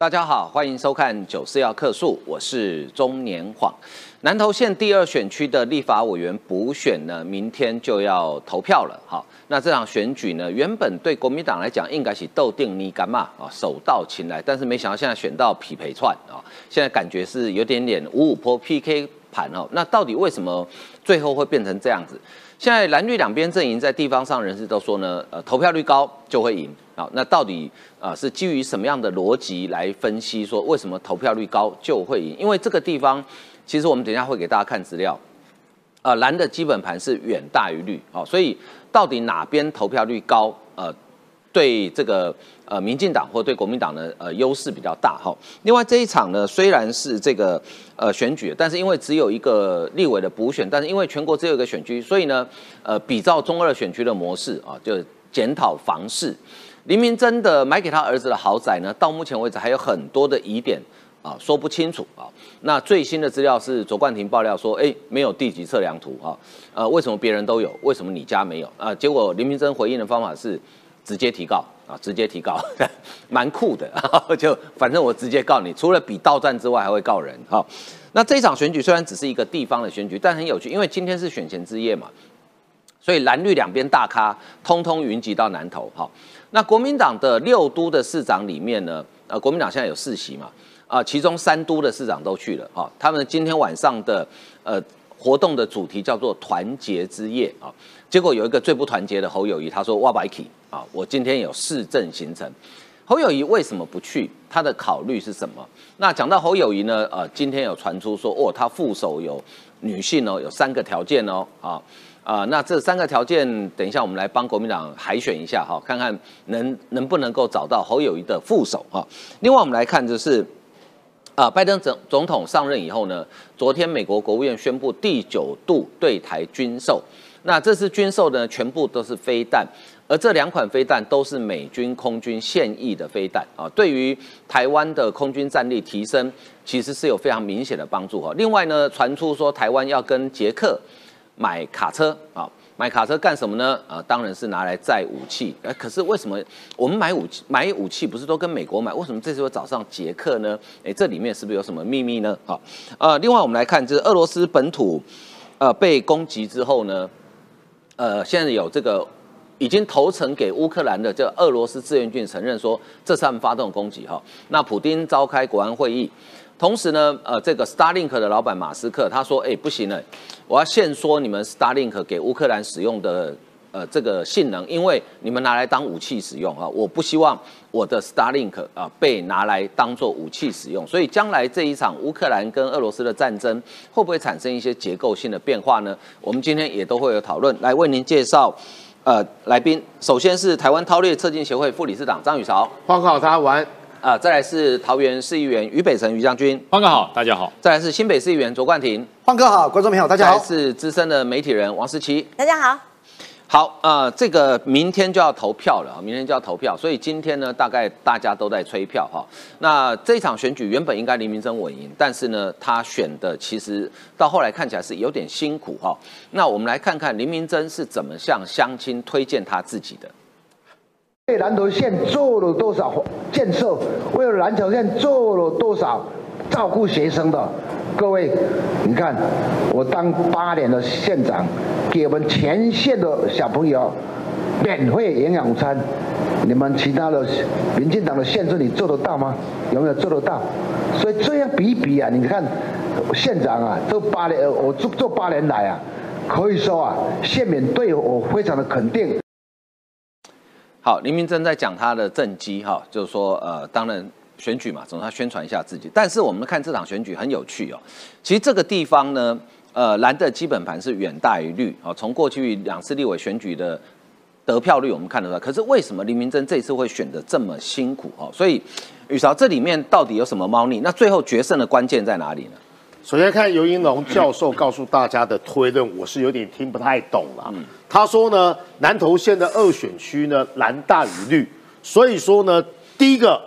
大家好，欢迎收看《九四要客诉》，我是中年晃。南投县第二选区的立法委员补选呢，明天就要投票了。好，那这场选举呢，原本对国民党来讲应该是斗定你干嘛啊，手到擒来，但是没想到现在选到匹配串啊，现在感觉是有点点五五坡 PK 盘哦。那到底为什么最后会变成这样子？现在蓝绿两边阵营在地方上人士都说呢，呃，投票率高就会赢啊。那到底啊是基于什么样的逻辑来分析说为什么投票率高就会赢？因为这个地方其实我们等一下会给大家看资料，呃，蓝的基本盘是远大于绿，啊，所以到底哪边投票率高，呃，对这个呃民进党或对国民党的呃优势比较大哈。另外这一场呢，虽然是这个呃选举，但是因为只有一个立委的补选，但是因为全国只有一个选区，所以呢，呃，比照中二选区的模式啊，就检讨房市。林明真的买给他儿子的豪宅呢，到目前为止还有很多的疑点啊，说不清楚啊。那最新的资料是卓冠廷爆料说，哎，没有地级测量图啊，呃，为什么别人都有，为什么你家没有啊？结果林明真回应的方法是。直接提告啊，直接提告，蛮酷的。就反正我直接告你，除了比到站之外，还会告人。好，那这一场选举虽然只是一个地方的选举，但很有趣，因为今天是选前之夜嘛，所以蓝绿两边大咖通通云集到南投。好，那国民党的六都的市长里面呢，呃，国民党现在有四席嘛，啊，其中三都的市长都去了。哈，他们今天晚上的呃。活动的主题叫做团结之夜啊，结果有一个最不团结的侯友谊，他说哇白 k 啊，我今天有市政行程。侯友谊为什么不去？他的考虑是什么？那讲到侯友谊呢？呃，今天有传出说，哦，他副手有女性哦，有三个条件哦，啊啊，那这三个条件，等一下我们来帮国民党海选一下哈，看看能能不能够找到侯友谊的副手哈。另外我们来看就是。啊，拜登总总统上任以后呢，昨天美国国务院宣布第九度对台军售，那这次军售呢，全部都是飞弹，而这两款飞弹都是美军空军现役的飞弹啊，对于台湾的空军战力提升，其实是有非常明显的帮助哈。另外呢，传出说台湾要跟捷克买卡车啊。买卡车干什么呢？啊，当然是拿来载武器。哎，可是为什么我们买武器买武器不是都跟美国买？为什么这次会找上捷克呢？哎，这里面是不是有什么秘密呢？好，呃，另外我们来看，就是俄罗斯本土，呃，被攻击之后呢，呃，现在有这个已经投诚给乌克兰的这俄罗斯志愿军承认说，这是他们发动攻击哈。那普丁召开国安会议。同时呢，呃，这个 Starlink 的老板马斯克他说，哎，不行了，我要限缩你们 Starlink 给乌克兰使用的呃这个性能，因为你们拿来当武器使用啊，我不希望我的 Starlink 啊被拿来当做武器使用。所以将来这一场乌克兰跟俄罗斯的战争会不会产生一些结构性的变化呢？我们今天也都会有讨论，来为您介绍呃来宾。首先是台湾韬略测进协会副理事长张宇韶，欢迎大家晚安。啊，再来是桃园市议员于北辰于将军，欢哥好，大家好。再来是新北市议员卓冠廷，欢哥好，观众朋友大家好。是资深的媒体人王思琪，大家好。好，呃，这个明天就要投票了明天就要投票，所以今天呢，大概大家都在催票哈。那这场选举原本应该林明珍稳赢，但是呢，他选的其实到后来看起来是有点辛苦哈。那我们来看看林明珍是怎么向乡亲推荐他自己的。为南投县做了多少建设？为了南投县做了多少照顾学生的？各位，你看，我当八年的县长，给我们全县的小朋友免费营养午餐。你们其他的民进党的县市，你做得到吗？有没有做得到？所以这样比一比啊，你看县长啊，这八年我做做八年来啊，可以说啊，县民对我非常的肯定。好，林明珍在讲他的政绩哈，就是说，呃，当然选举嘛，总要宣传一下自己。但是我们看这场选举很有趣哦。其实这个地方呢，呃，蓝的基本盘是远大于绿啊。从过去两次立委选举的得票率，我们看得出来。可是为什么林明珍这次会选的这么辛苦哦？所以宇韶，这里面到底有什么猫腻？那最后决胜的关键在哪里呢？首先看尤英龙教授告诉大家的推论，我是有点听不太懂了。他说呢，南投县的二选区呢蓝大于绿，所以说呢，第一个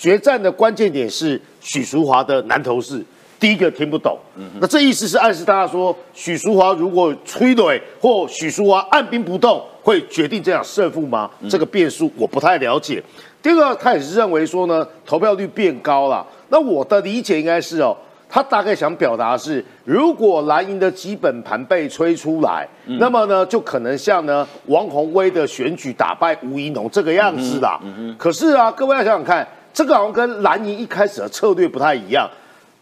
决战的关键点是许淑华的南投市，第一个听不懂。那这意思是暗示大家说，许淑华如果吹怼或许淑华按兵不动，会决定这场胜负吗？这个变数我不太了解。第二个，他也是认为说呢，投票率变高了。那我的理解应该是哦，他大概想表达是，如果蓝营的基本盘被吹出来，那么呢，就可能像呢王宏威的选举打败吴怡农这个样子啦。可是啊，各位要想想看，这个好像跟蓝营一开始的策略不太一样。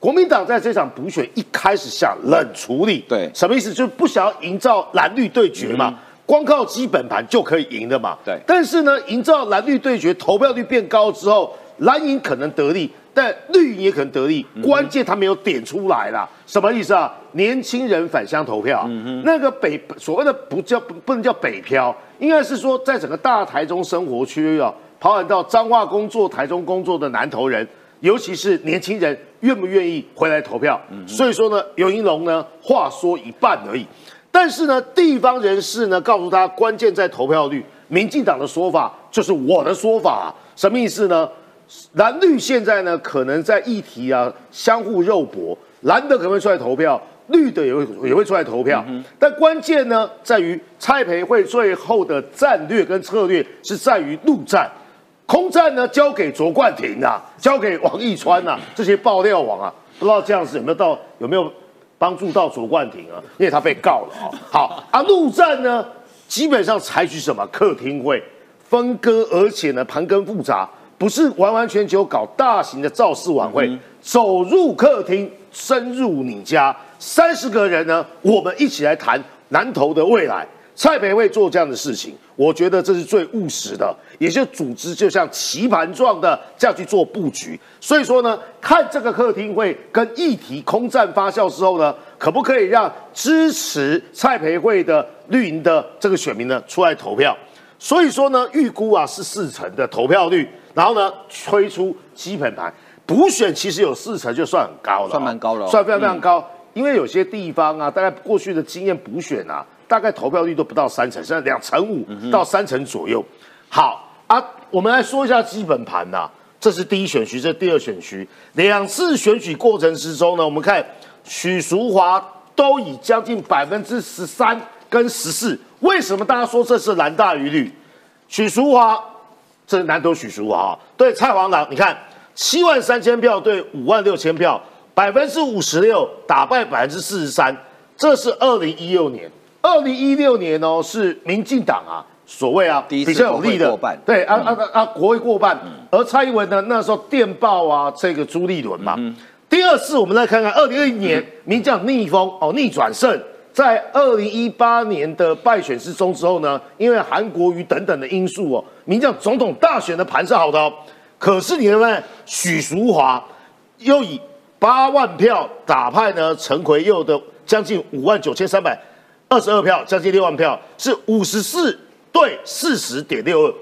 国民党在这场补选一开始想冷处理，对，什么意思？就是不想要营造蓝绿对决嘛，光靠基本盘就可以赢的嘛。对，但是呢，营造蓝绿对决，投票率变高之后，蓝营可能得利，但绿营也可能得利。关键他没有点出来啦，什么意思啊？年轻人返乡投票，那个北所谓的不叫不不能叫北漂，应该是说在整个大台中生活区啊，跑远到彰化工作、台中工作的南投人。尤其是年轻人愿不愿意回来投票？所以说呢，尤英龙呢话说一半而已，但是呢，地方人士呢告诉他，关键在投票率。民进党的说法就是我的说法，什么意思呢？蓝绿现在呢可能在议题啊相互肉搏，蓝的可能会出来投票，绿的也会也会出来投票，但关键呢在于蔡培慧最后的战略跟策略是在于陆战。空战呢，交给卓冠廷啊，交给王义川呐，这些爆料王啊，不知道这样子有没有到有没有帮助到卓冠廷啊？因为他被告了啊。好啊，陆战呢，基本上采取什么客厅会分割，而且呢盘根复杂，不是完完全全搞大型的造势晚会，走入客厅，深入你家，三十个人呢，我们一起来谈南投的未来。蔡培慧做这样的事情，我觉得这是最务实的，也就组织就像棋盘状的这样去做布局。所以说呢，看这个客厅会跟议题空战发酵之后呢，可不可以让支持蔡培慧的绿营的这个选民呢出来投票？所以说呢，预估啊是四成的投票率，然后呢推出基本盘补选，其实有四成就算很高了，算蛮高了，算非常非常高。因为有些地方啊，大概过去的经验补选啊。大概投票率都不到三成，现在两成五到三成左右。好啊，我们来说一下基本盘呐。这是第一选区，这是第二选区。两次选举过程之中呢，我们看许淑华都以将近百分之十三跟十四。为什么大家说这是蓝大于绿？许淑华，这难得许淑华对蔡黄朗，你看七万三千票对五万六千票，百分之五十六打败百分之四十三。这是二零一六年。二零一六年哦，是民进党啊，所谓啊比较有利的，对啊啊啊，国会过半。而蔡英文呢，那时候电报啊，这个朱立伦嘛。第二次，我们再看看二零二一年，民进党逆风哦，逆转胜，在二零一八年的败选之中之后呢，因为韩国瑜等等的因素哦，民进党总统大选的盘是好的哦。可是你看看许淑华又以八万票打派呢陈奎佑的将近五万九千三百。二十二票，将近六万票，是五十四对四十点六二，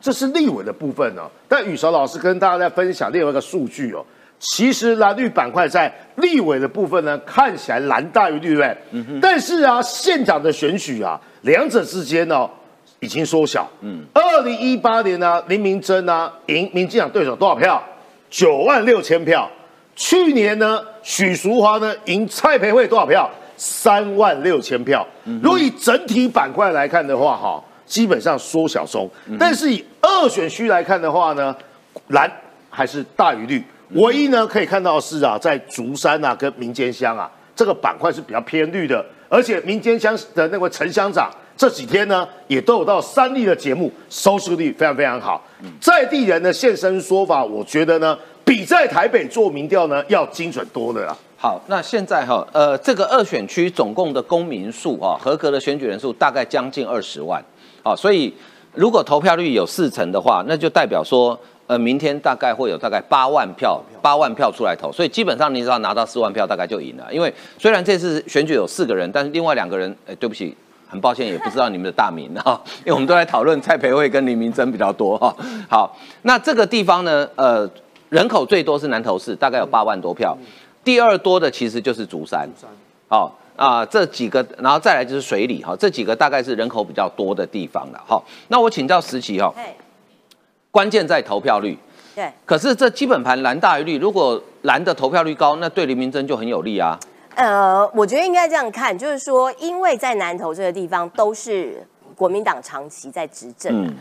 这是立委的部分哦。但宇韶老师跟大家在分享另外一个数据哦，其实蓝绿板块在立委的部分呢，看起来蓝大于绿，对但是啊，县长的选举啊，两者之间呢已经缩小。嗯，二零一八年呢，林明珍呢赢民进党对手多少票？九万六千票。去年呢，许淑华呢赢蔡培慧多少票？三万六千票，如果以整体板块来看的话，哈，基本上缩小中。但是以二选区来看的话呢，蓝还是大于绿。唯一呢可以看到是啊，在竹山啊跟民间乡啊这个板块是比较偏绿的，而且民间乡的那位陈乡长这几天呢也都有到三立的节目，收视率非常非常好。在地人的现身说法，我觉得呢比在台北做民调呢要精准多了。好，那现在哈，呃，这个二选区总共的公民数啊，合格的选举人数大概将近二十万，好，所以如果投票率有四成的话，那就代表说，呃，明天大概会有大概八万票，八万票出来投，所以基本上你只要拿到四万票，大概就赢了。因为虽然这次选举有四个人，但是另外两个人，哎，对不起，很抱歉，也不知道你们的大名哈，因为我们都在讨论蔡培慧跟林明珍比较多哈。好，那这个地方呢，呃，人口最多是南投市，大概有八万多票。第二多的其实就是竹山，好啊，这几个，然后再来就是水里，哈，这几个大概是人口比较多的地方了，好，那我请教石奇哦，关键在投票率，对，可是这基本盘蓝大于绿，如果蓝的投票率高，那对林明珍就很有利啊。呃，我觉得应该这样看，就是说，因为在南投这个地方都是国民党长期在执政。嗯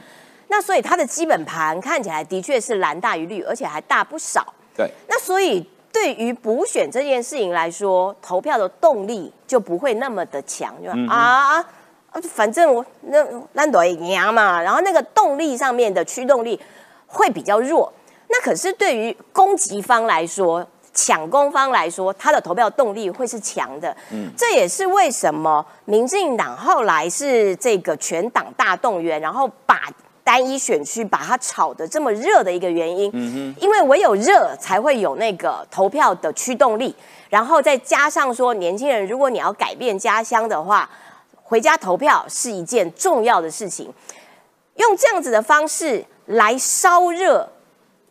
那所以它的基本盘看起来的确是蓝大于绿，而且还大不少。对，那所以对于补选这件事情来说，投票的动力就不会那么的强，就、啊，反正我那那多赢嘛，然后那个动力上面的驱动力会比较弱。那可是对于攻击方来说，抢攻方来说，他的投票动力会是强的。嗯，这也是为什么民进党后来是这个全党大动员，然后把单一选区把它炒得这么热的一个原因。因为唯有热才会有那个投票的驱动力，然后再加上说，年轻人如果你要改变家乡的话，回家投票是一件重要的事情。用这样子的方式来烧热。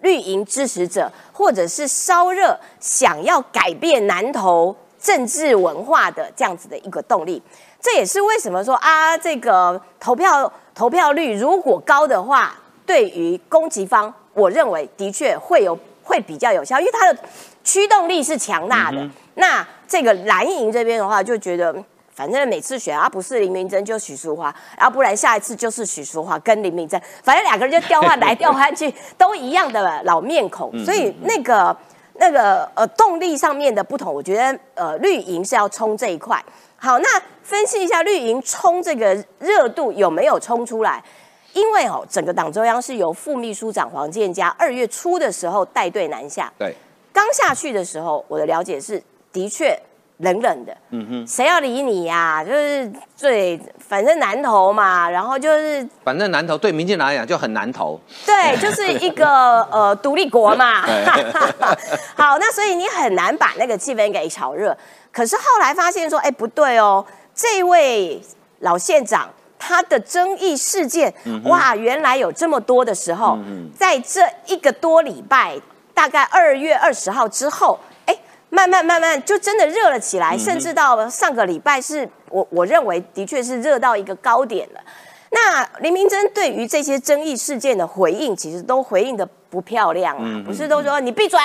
绿营支持者，或者是烧热想要改变南投政治文化的这样子的一个动力，这也是为什么说啊，这个投票投票率如果高的话，对于攻击方，我认为的确会有会比较有效，因为它的驱动力是强大的。那这个蓝营这边的话，就觉得。反正每次选啊，不是林明珍就许淑华，然后不然下一次就是许淑华跟林明珍，反正两个人就调换来调换去，都一样的老面孔，所以那个那个呃动力上面的不同，我觉得呃绿营是要冲这一块。好，那分析一下绿营冲这个热度有没有冲出来？因为哦，整个党中央是由副秘书长黄建佳二月初的时候带队南下，对，刚下去的时候，我的了解是的确。冷冷的，嗯哼，谁要理你呀？就是最反正难投嘛，然后就是反正难投，对民进党来讲就很难投。对，就是一个呃独立国嘛。好，那所以你很难把那个气氛给炒热。可是后来发现说，哎，不对哦，这位老县长他的争议事件，哇，原来有这么多的时候，在这一个多礼拜，大概二月二十号之后。慢慢慢慢就真的热了起来，甚至到上个礼拜是我我认为的确是热到一个高点了。那林明珍对于这些争议事件的回应，其实都回应的不漂亮啊，不是都说你闭嘴，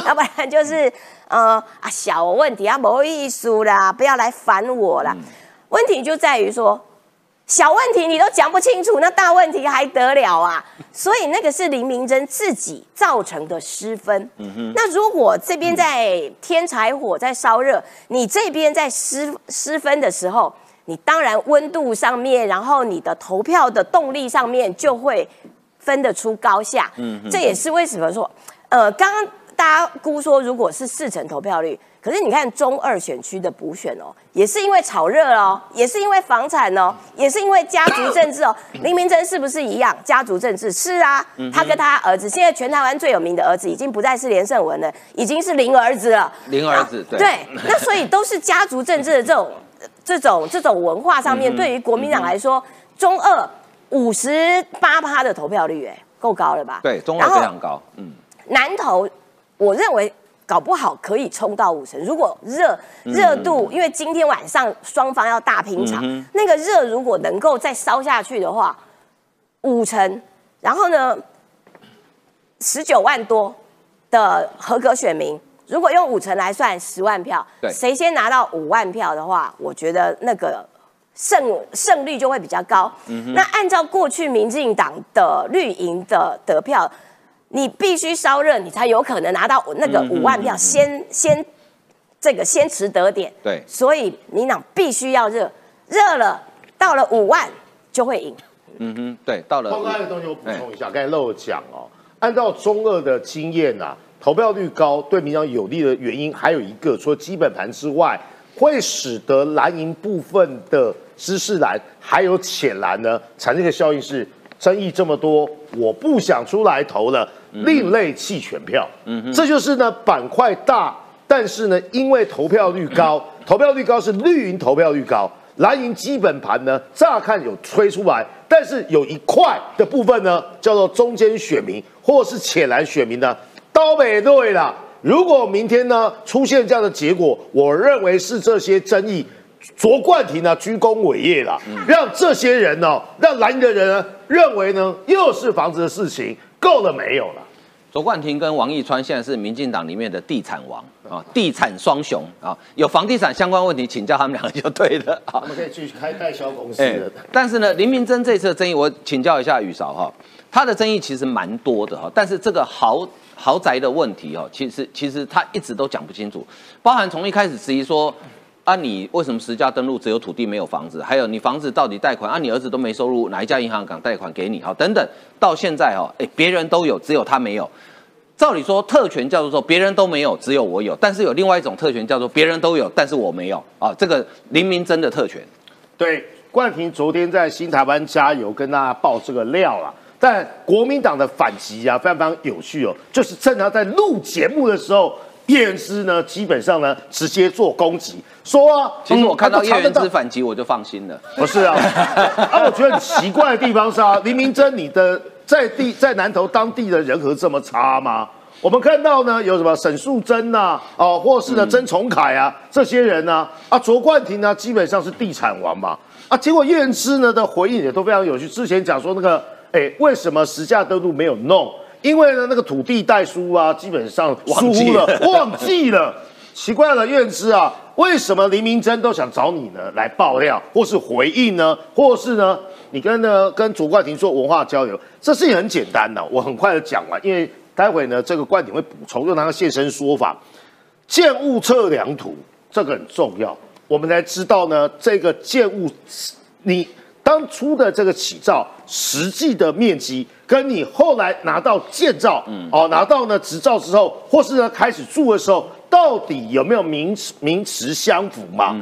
要不然就是呃啊小问题啊没意思啦，不要来烦我啦。问题就在于说。小问题你都讲不清楚，那大问题还得了啊？所以那个是林明珍自己造成的失分。嗯哼。那如果这边在添柴火在烧热，你这边在失失分的时候，你当然温度上面，然后你的投票的动力上面就会分得出高下。嗯这也是为什么说，呃，刚刚大家估说，如果是四成投票率。可是你看中二选区的补选哦，也是因为炒热哦，也是因为房产哦，也是因为家族政治哦。林 明珍是不是一样？家族政治是啊，他跟他儿子，现在全台湾最有名的儿子，已经不再是连胜文了，已经是林儿子了。林儿子对。对，那所以都是家族政治的 这种、这种、这种文化上面，对于国民党来说，中二五十八趴的投票率，哎，够高了吧？对，中二非常高。嗯，南投，我认为。搞不好可以冲到五成。如果热热度，因为今天晚上双方要大拼场，那个热如果能够再烧下去的话，五成，然后呢，十九万多的合格选民，如果用五成来算十万票，谁先拿到五万票的话，我觉得那个胜胜率就会比较高。那按照过去民进党的绿营的得票。你必须烧热，你才有可能拿到那个五万票，先先这个先持得点。对，所以民党必须要热，热了到了五万就会赢。嗯哼，对，到了。刚刚的东西我补充一下，刚才漏讲哦，按照中二的经验呐，投票率高对民党有利的原因还有一个，除了基本盘之外，会使得蓝营部分的知识蓝还有浅蓝呢产生一个效应是。争议这么多，我不想出来投了，另类弃权票。嗯，这就是呢板块大，但是呢因为投票率高，投票率高是绿营投票率高，蓝营基本盘呢乍看有吹出来，但是有一块的部分呢叫做中间选民或是浅蓝选民呢都没对了。如果明天呢出现这样的结果，我认为是这些争议。卓冠廷呢，居功伟业了，让这些人呢，让蓝营的人呢，认为呢，又是房子的事情，够了没有了？卓冠廷跟王义川现在是民进党里面的地产王啊，地产双雄啊，有房地产相关问题请教他们两个就对了啊我。们可以去开代销公司哎。但是呢，林明珍这次的争议，我请教一下雨嫂哈，他的争议其实蛮多的哈，但是这个豪豪宅的问题哦，其实其实他一直都讲不清楚，包含从一开始质疑说。啊，你为什么实价登录只有土地没有房子？还有你房子到底贷款啊？你儿子都没收入，哪一家银行敢贷款给你？好，等等，到现在哈，哎，别人都有，只有他没有。照理说，特权叫做说别人都没有，只有我有。但是有另外一种特权叫做别人都有，但是我没有啊。这个林明真的特权。对，冠廷昨天在新台湾加油跟大家爆这个料啦。但国民党的反击啊，非常非常有趣哦，就是趁他在录节目的时候，叶元之呢，基本上呢直接做攻击，说啊，其实我看到嗯叶元之反击，我就放心了。不是啊，啊，我觉得很奇怪的地方是啊，林明珍，你的在地在南投当地的人和这么差吗？我们看到呢，有什么沈素贞呐，哦，或是呢曾崇凯啊，这些人呢、啊，卓冠廷呢，基本上是地产王嘛，啊，结果叶元之呢的回应也都非常有趣。之前讲说那个，哎，为什么实价登录没有弄？因为呢，那个土地代书啊，基本上疏忽了，忘记了。奇怪了，院之啊，为什么林明珍都想找你呢来爆料，或是回应呢，或是呢，你跟呢跟卓冠廷做文化交流？这事情很简单的，我很快的讲完，因为待会呢这个冠廷会补充，用他的现身说法。建物测量图这个很重要，我们才知道呢，这个建物你当初的这个起照实际的面积，跟你后来拿到建造，哦，拿到呢执照之后，或是呢开始住的时候，到底有没有名词名词相符嘛？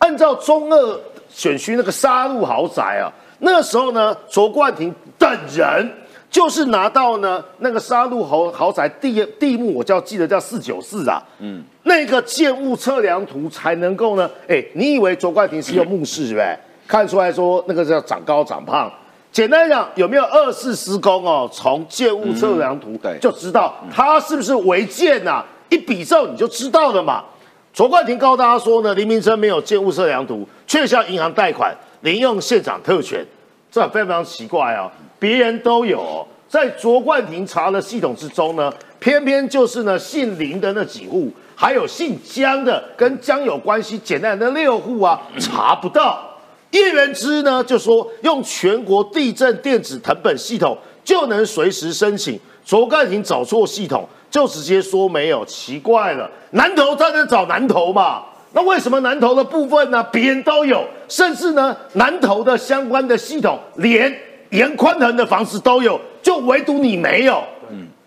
按照中二选区那个沙鹿豪宅啊，那时候呢，卓冠廷等人。就是拿到呢那个沙鹿豪豪宅地地目，我叫记得叫四九四啊，嗯，那个建物测量图才能够呢，哎，你以为卓冠廷是用目视是不是？看出来说那个叫长高长胖。简单讲，有没有二次施工哦？从建物测量图就知道它是不是违建呐、一比照你就知道了嘛。卓冠廷告诉大家说呢，林明生没有建物测量图，却向银行贷款，零用现场特权，这非常非常奇怪哦。别人都有、哦，在卓冠廷查的系统之中呢，偏偏就是呢姓林的那几户，还有姓江的跟江有关系简单的那六户啊，查不到。叶元之呢就说用全国地震电子藤本系统就能随时申请，卓冠廷找错系统就直接说没有，奇怪了，南投他能找南投嘛？那为什么南投的部分呢？别人都有，甚至呢南投的相关的系统连严宽恒的房子都有，就唯独你没有。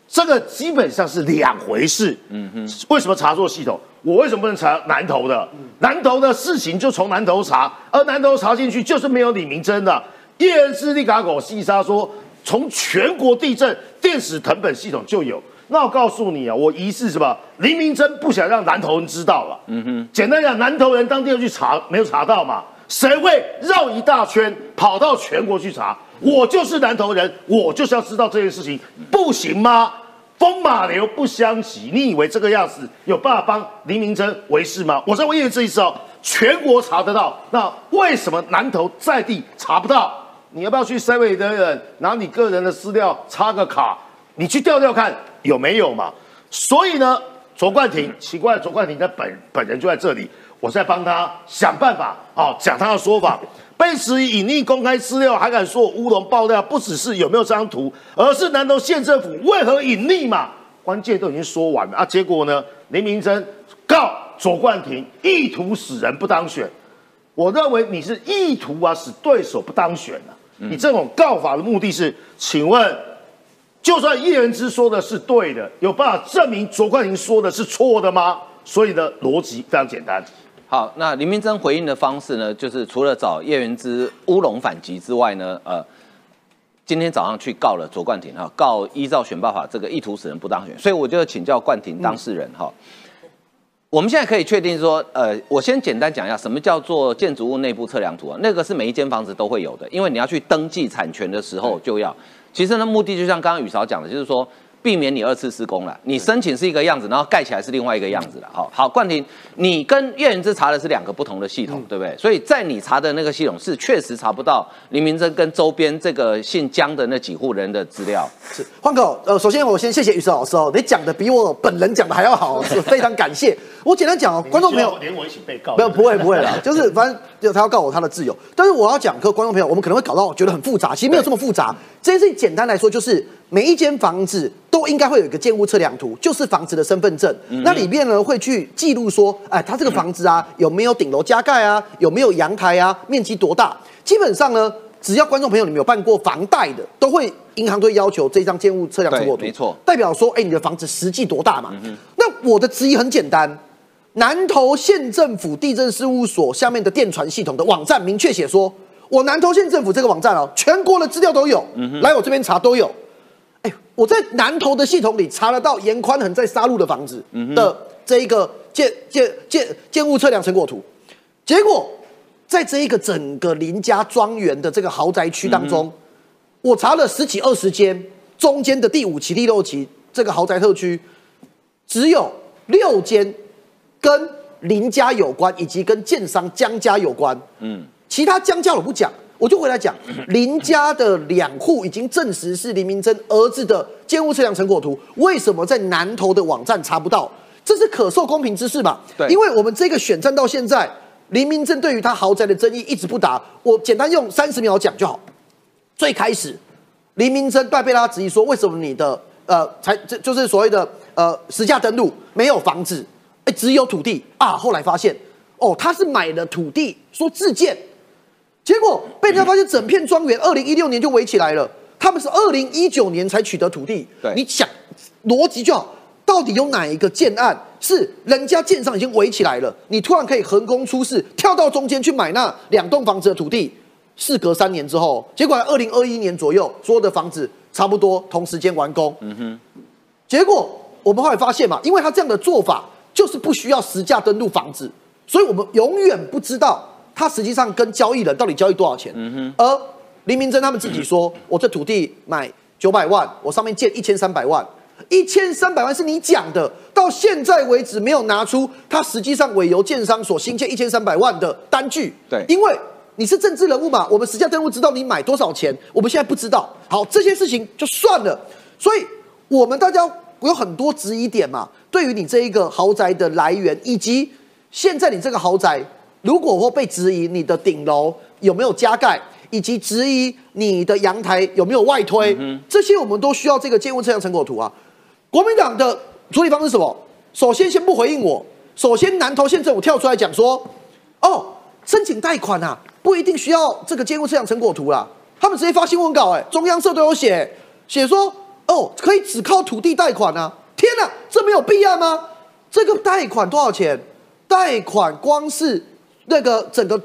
这个基本上是两回事。嗯哼，为什么查错系统？我为什么不能查南投的？南投的事情就从南投查，而南投查进去就是没有李明珍的。叶恩斯利嘎狗细沙说，从全国地震电子藤本系统就有。那我告诉你啊，我疑似什么？黎明真不想让南投人知道了。嗯哼，简单讲，南投人当地要去查，没有查到嘛？谁会绕一大圈跑到全国去查？我就是南投人，我就是要知道这件事情，不行吗？风马牛不相及，你以为这个样子有办法帮林明珍维事吗？我再问一次意思哦，全国查得到，那为什么南投在地查不到？你要不要去 seven 的人拿你个人的资料插个卡，你去调调看有没有嘛？所以呢，卓冠廷奇怪，卓冠廷的本本人就在这里，我在帮他想办法哦，讲他的说法。被指隐匿公开资料，还敢说我乌龙爆料，不只是有没有这张图，而是南投县政府为何隐匿嘛？关键都已经说完了啊！结果呢，林明珍告左冠廷意图使人不当选。我认为你是意图啊使对手不当选啊！你这种告法的目的是，请问，就算叶元之说的是对的，有办法证明卓冠廷说的是错的吗？所以呢，逻辑非常简单。好，那林明珍回应的方式呢，就是除了找叶元之乌龙反击之外呢，呃，今天早上去告了卓冠廷哈，告依照选罢法这个意图使人不当选，所以我就请教冠廷当事人哈。我们现在可以确定说，呃，我先简单讲一下什么叫做建筑物内部测量图啊？那个是每一间房子都会有的，因为你要去登记产权的时候就要。其实呢，目的就像刚刚宇韶讲的，就是说。避免你二次施工了。你申请是一个样子，然后盖起来是另外一个样子了。好好，冠廷，你跟叶元之查的是两个不同的系统，对不对？所以在你查的那个系统是确实查不到林明珍跟周边这个姓江的那几户人的资料。是，换哥，呃，首先我先谢谢于石老师哦，你讲的比我本人讲的还要好，是非常感谢。我简单讲哦，观众朋友连我一起被告，没有不会不会啦，就是反正就他要告我他的自由，但是我要讲，各位观众朋友，我们可能会搞到觉得很复杂，其实没有这么复杂。这件事情简单来说，就是每一间房子都应该会有一个建物测量图，就是房子的身份证。那里面呢会去记录说，哎，他这个房子啊有没有顶楼加盖啊，有没有阳台啊，面积多大？基本上呢，只要观众朋友你们有办过房贷的，都会银行都会要求这张建物测量成果图，没错代表说，哎，你的房子实际多大嘛？那我的质疑很简单，南投县政府地震事务所下面的电传系统的网站明确写说，我南投县政府这个网站哦，全国的资料都有，来我这边查都有。哎，我在南投的系统里查得到严宽恒在杀戮的房子的这一个建建建建物测量成果图，结果在这一个整个林家庄园的这个豪宅区当中，我查了十几二十间，中间的第五期、第六期这个豪宅特区，只有六间跟林家有关，以及跟建商江家有关。嗯，其他江家我不讲，我就回来讲 林家的两户已经证实是林明珍儿子的建物测量成果图，为什么在南投的网站查不到？这是可受公平之事嘛？对因为我们这个选战到现在，林明珍对于他豪宅的争议一直不答，我简单用三十秒讲就好。最开始，林明珍被被他质疑说，为什么你的呃才这就是所谓的呃实价登录没有房子，哎只有土地啊？后来发现哦，他是买了土地说自建，结果被人家发现整片庄园二零一六年就围起来了，他们是二零一九年才取得土地。对你想逻辑就好，到底有哪一个建案是人家建商已经围起来了，你突然可以横空出世，跳到中间去买那两栋房子的土地？事隔三年之后，结果二零二一年左右，所有的房子差不多同时间完工。嗯哼，结果我们后来发现嘛，因为他这样的做法就是不需要实价登录房子，所以我们永远不知道他实际上跟交易人到底交易多少钱。嗯哼，而林明珍他们自己说，我这土地买九百万，我上面借一千三百万。一千三百万是你讲的，到现在为止没有拿出他实际上委由建商所新建一千三百万的单据。对因为你是政治人物嘛，我们实价登录知道你买多少钱，我们现在不知道。好，这些事情就算了。所以我们大家有很多质疑点嘛，对于你这一个豪宅的来源，以及现在你这个豪宅如果会被质疑你的顶楼有没有加盖，以及质疑你的阳台有没有外推，这些我们都需要这个建物测量成果图啊。国民党的处理方式是什么？首先先不回应我，首先南投县政府跳出来讲说，哦，申请贷款啊，不一定需要这个建物测量成果图啦。他们直接发新闻稿、哎，中央社都有写，写说，哦，可以只靠土地贷款啊。天哪，这没有必要吗？这个贷款多少钱？贷款光是那个整个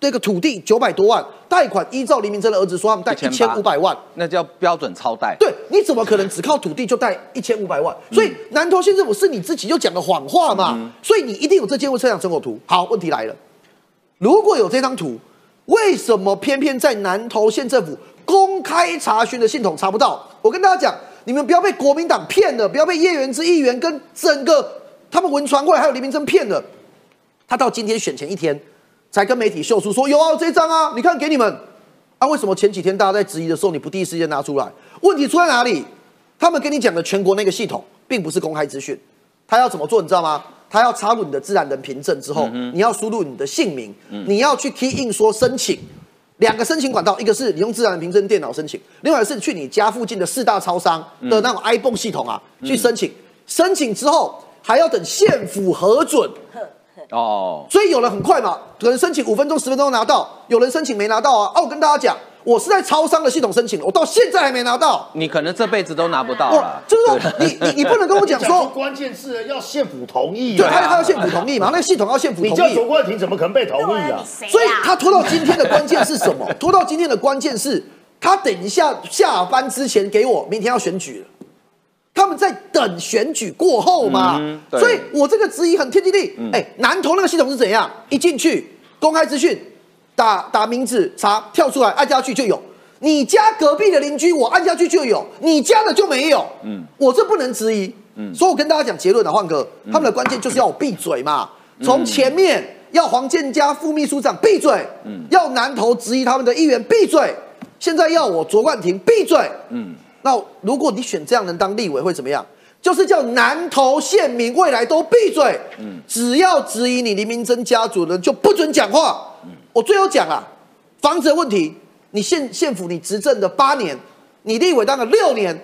那个土地九百多万，贷款依照黎明真的儿子说，他们贷一千五百万。那叫标准超贷。对，你怎么可能只靠土地就贷一千五百万？所以南投县政府是你自己就讲的谎话嘛？所以你一定有这建物测量成果图。好，问题来了，如果有这张图，为什么偏偏在南投县政府公开查询的系统查不到？我跟大家讲，你们不要被国民党骗了，不要被叶元之议员跟整个他们文传会还有黎明珍骗了。他到今天选前一天，才跟媒体秀出说有啊，这张啊，你看给你们。啊，为什么前几天大家在质疑的时候，你不第一时间拿出来？问题出在哪里？他们跟你讲的全国那个系统，并不是公开资讯。他要怎么做，你知道吗？他要插入你的自然人凭证之后，你要输入你的姓名，你要去 key in 说申请。两个申请管道，一个是你用自然人凭证电脑申请，另外是去你家附近的四大超商的那种 iPhone 系统啊、去申请。申请之后还要等县府核准，哦，所以有人很快嘛，可能申请五分钟、十分钟拿到，有人申请没拿到啊。哦，我跟大家讲，我是在超商的系统申请的，我到现在还没拿到。你可能这辈子都拿不到我了。就是说，你你你不能跟我讲说，关键是要县府同意对，啊，他他要县府同意嘛，那个系统要县府同意你叫卓。冠廷怎么可能被同意啊？谁所以啊他拖到今天的关键是什么？拖到今天的关键是，他等一下下班之前给我，明天要选举了。他们在等选举过后嘛，嗯所以我这个质疑很天经地义。哎、南投那个系统是怎样？一进去公开资讯，打打名字查跳出来，按下去就有。你家隔壁的邻居我按下去就有，你家的就没有。嗯，我这不能质疑。嗯，所以我跟大家讲结论啊，焕哥，他们的关键就是要我闭嘴嘛。从前面要黄建家副秘书长闭嘴，嗯，要南投质疑他们的议员闭嘴，现在要我卓冠廷闭嘴。嗯，那如果你选这样人当立委会怎么样？就是叫南投县民未来都闭嘴。嗯，只要质疑你林明珍家族的人就不准讲话。我最后讲啊，房子的问题。你县县府你执政的八年，你立委当了六年，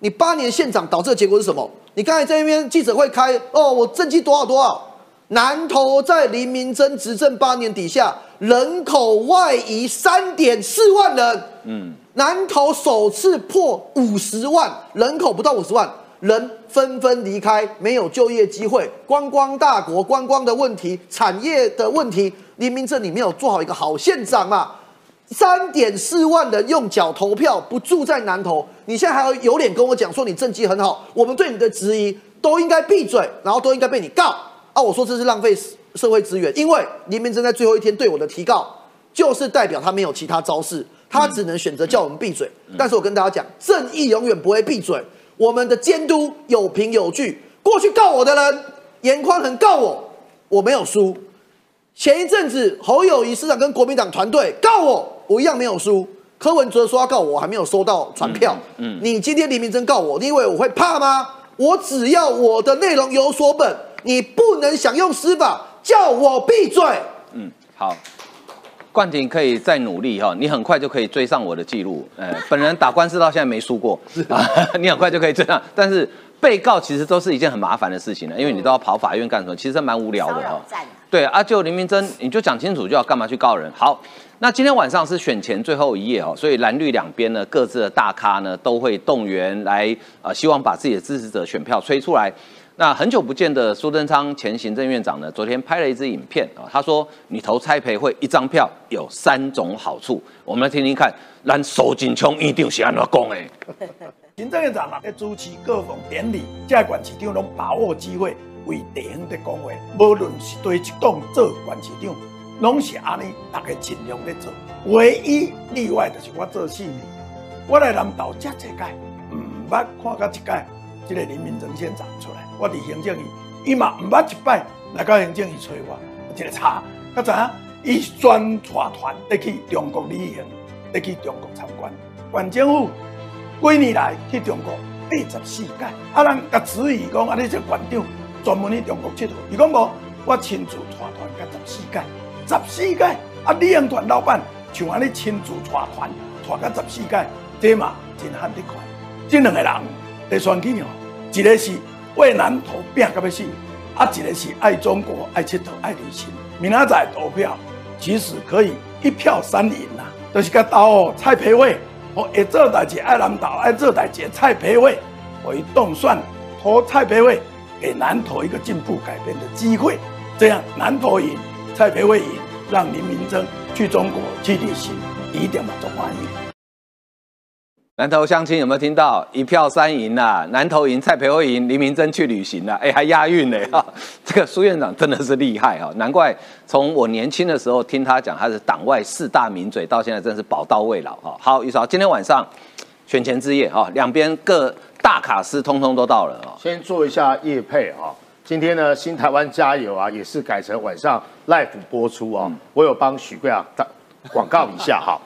你八年县长导致的结果是什么？你刚才在那边记者会开哦，我政绩多少多少？南投在林明珍执政八年底下，人口外移三点四万人，嗯，南投首次破五十万人口，不到五十万人纷纷离开，没有就业机会，观光大国，观光的问题，产业的问题，林明镇你没有做好一个好县长嘛？三点四万人用脚投票，不住在南投，你现在还要有脸跟我讲说你政绩很好？我们对你的质疑都应该闭嘴，然后都应该被你告啊！我说这是浪费社会资源，因为黎明镇在最后一天对我的提告，就是代表他没有其他招式，他只能选择叫我们闭嘴。但是我跟大家讲，正义永远不会闭嘴，我们的监督有凭有据。过去告我的人，严宽很告我，我没有输。前一阵子侯友谊市长跟国民党团队告我。我一样没有输，柯文哲说要告我，我还没有收到传票。嗯，你今天李明真告我，你以为我会怕吗？我只要我的内容有所本，你不能想用司法叫我闭嘴。嗯，好，冠廷可以再努力哈，你很快就可以追上我的记录。呃，本人打官司到现在没输过，你很快就可以追上。但是被告其实都是一件很麻烦的事情了，因为你都要跑法院干什么，其实蛮无聊的哈。对啊，就林明珍，你就讲清楚就要干嘛去告人。好。那今天晚上是选前最后一夜哦，所以蓝绿两边呢，各自的大咖呢都会动员来，呃，希望把自己的支持者选票吹出来。那很久不见的苏贞昌前行政院长呢，昨天拍了一支影片啊，他说你投蔡培慧一张票有三种好处，我们来听听看，咱苏锦琼一定是安怎讲的。行政院长嘛，在主持各种典礼，在管市长拢把握机会为地方的讲话，无论是对一党做管市长。拢是安尼，大家尽量在做。唯一例外就是我做四年，我来南投这一届，唔捌看到一届，这个林明珍县长出来。我伫行政院，伊嘛唔捌一摆来到行政院找我，一个查，较早伊宣传团得去中国旅行，得去中国参观。县政府几年来去中国八十四届，啊人甲质疑讲，啊你这县长专门去中国佚佗，伊讲无，我亲自带团甲十四届。十四届啊！旅行团老板像安尼亲自带团，带到十四届，这嘛真罕得看。这两个人在选举哦，一个是为南投拼到要死，啊，一个是爱中国、爱佚佗、爱旅行。明仔载投票，其实可以一票三赢呐。就是甲投蔡培慧，我一做代志爱南投，爱做代志蔡培慧，我一动算托蔡培慧，给南投一个进步改变的机会，这样南投赢。蔡培慧赢，让林明珍去中国去旅行，一定满足欢迎。南投相亲有没有听到？一票三赢呐！南投赢，蔡培慧赢，黎明真去旅行了，哎，还押韵呢！哈，这个苏院长真的是厉害哈，难怪从我年轻的时候听他讲他是党外四大名嘴，到现在真是宝刀未老哈。好，于少，今天晚上选前之夜哈，两边各大卡司通通都到了啊。先做一下夜配啊。今天呢，新台湾加油啊，也是改成晚上 live 播出啊。我有帮许贵啊打广告一下哈。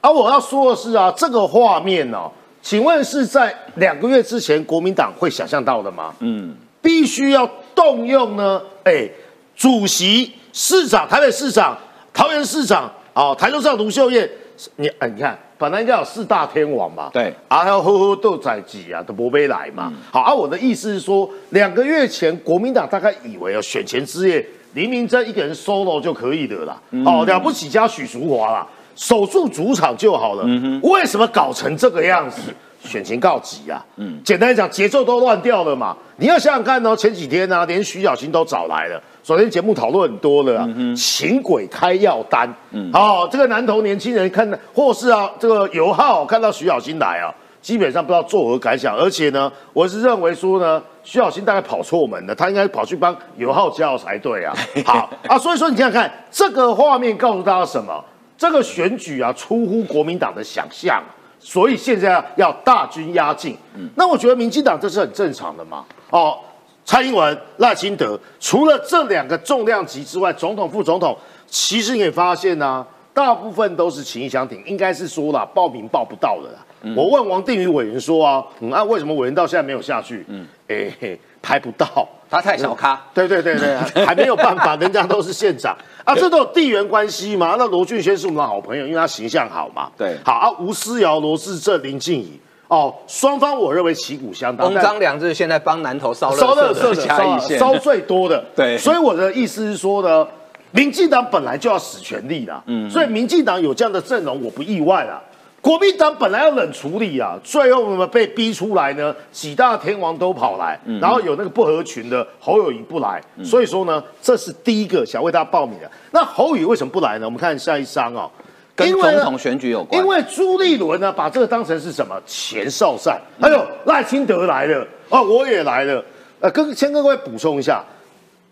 啊我要说的是啊，这个画面哦，请问是在两个月之前国民党会想象到的吗？嗯，必须要动用呢，哎，主席、市长、台北市长、桃园市长哦，台中市长卢秀燕，你哎，你看。本来应该有四大天王嘛，对，啊，还有呵呵豆仔几啊，都不会来嘛。好，啊，我的意思是说，两个月前国民党大概以为哦，选前之夜林明珍一个人 solo 就可以的啦，哦，了不起加许淑华啦，守住主场就好了。为什么搞成这个样子？选情告急啊！嗯，简单讲，节奏都乱掉了嘛。你要想想看哦，前几天呢，连徐小新都找来了。昨天节目讨论很多了，请鬼开药单。嗯，好，这个南投年轻人看，或是啊，这个尤浩看到徐小新来啊，基本上不知道作何感想。而且呢，我是认为说呢，徐小新大概跑错门了，他应该跑去帮尤浩加油才对啊。好啊，所以说你想想看，这个画面告诉大家什么？这个选举啊出乎国民党的想象，所以现在要大军压境。那我觉得民进党这是很正常的嘛。哦，蔡英文、赖清德，除了这两个重量级之外，总统、副总统，其实你也发现呢、大部分都是情意相挺，应该是说了报名报不到的啦。我问王定宇委员说啊，嗯，啊，为什么委员到现在没有下去？嗯，哎、嘿排不到。他太小咖，对对对对，还没有办法，人家都是县长 啊，这都有地缘关系嘛。那罗俊轩是我们的好朋友，因为他形象好嘛。对好啊，吴思瑶、罗志正、林静怡，哦，双方我认为旗鼓相当。翁章良就是现在帮南投烧烧热热色的烧烧最多的。对所以我的意思是说呢，民进党本来就要使权力啦，嗯，所以民进党有这样的阵容，我不意外啦。国民党本来要冷处理啊，最后我们被逼出来呢，几大天王都跑来，然后有那个不合群的侯友谊不来，所以说呢，这是第一个想为大家报名的。那侯宇为什么不来呢？我们看下一张哦，跟总统选举有关。因为朱立伦呢，把这个当成是什么前哨战？还有赖清德来了，哦，我也来了。呃，跟先跟各位补充一下，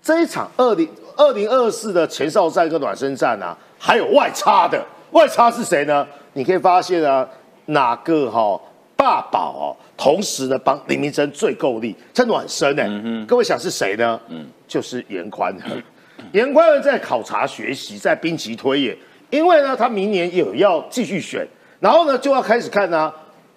这一场二零二零二四的前哨战跟暖身战啊，还有外插的，外差是谁呢？你可以发现啊，哪个哈、爸宝哦，同时呢帮林明珍最够力，在暖身呢、各位想是谁呢？嗯，就是严宽恒。严宽恒在考察学习，在兵棋推演，因为呢，他明年有要继续选，然后呢就要开始看呢、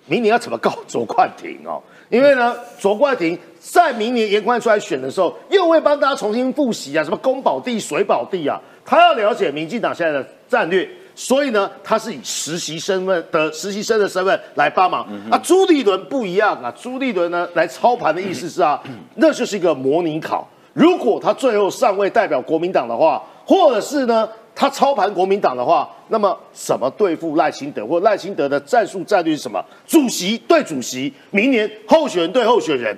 明年要怎么告卓冠廷哦，因为呢，卓冠廷在明年严宽出来选的时候，又会帮大家重新复习啊，什么宫保地、水保地啊，他要了解民进党现在的战略。所以呢，他是以实习身份的实习生的身份来帮忙。啊，朱立伦不一样啊，朱立伦呢来操盘的意思是啊，那就是一个模拟考。如果他最后尚未代表国民党的话，或者是呢他操盘国民党的话，那么怎么对付赖清德，或赖清德的战术战略是什么？主席对主席，明年候选人对候选人。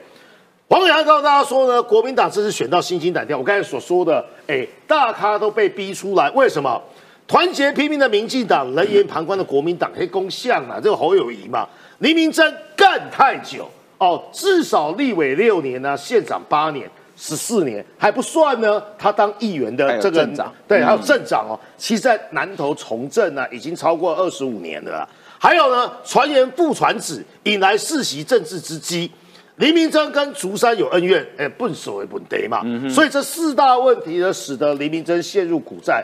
王阳告诉大家说呢，国民党这次选到心惊胆跳。我刚才所说的，哎，大咖都被逼出来，为什么？团结拼命的民进党，冷眼旁观的国民党，可以攻向啊，这个侯友谊嘛，黎明珍干太久哦，至少立委六年呢、县长八年。十四年还不算呢，他当议员的这个镇长对，还有镇长哦。其实，在南投从政呢，已经超过二十五年了啦。还有呢，传言副传子引来世袭政治之机。黎明珍跟竹山有恩怨，哎，笨手为本得嘛，所以这四大问题呢，使得黎明珍陷入股债，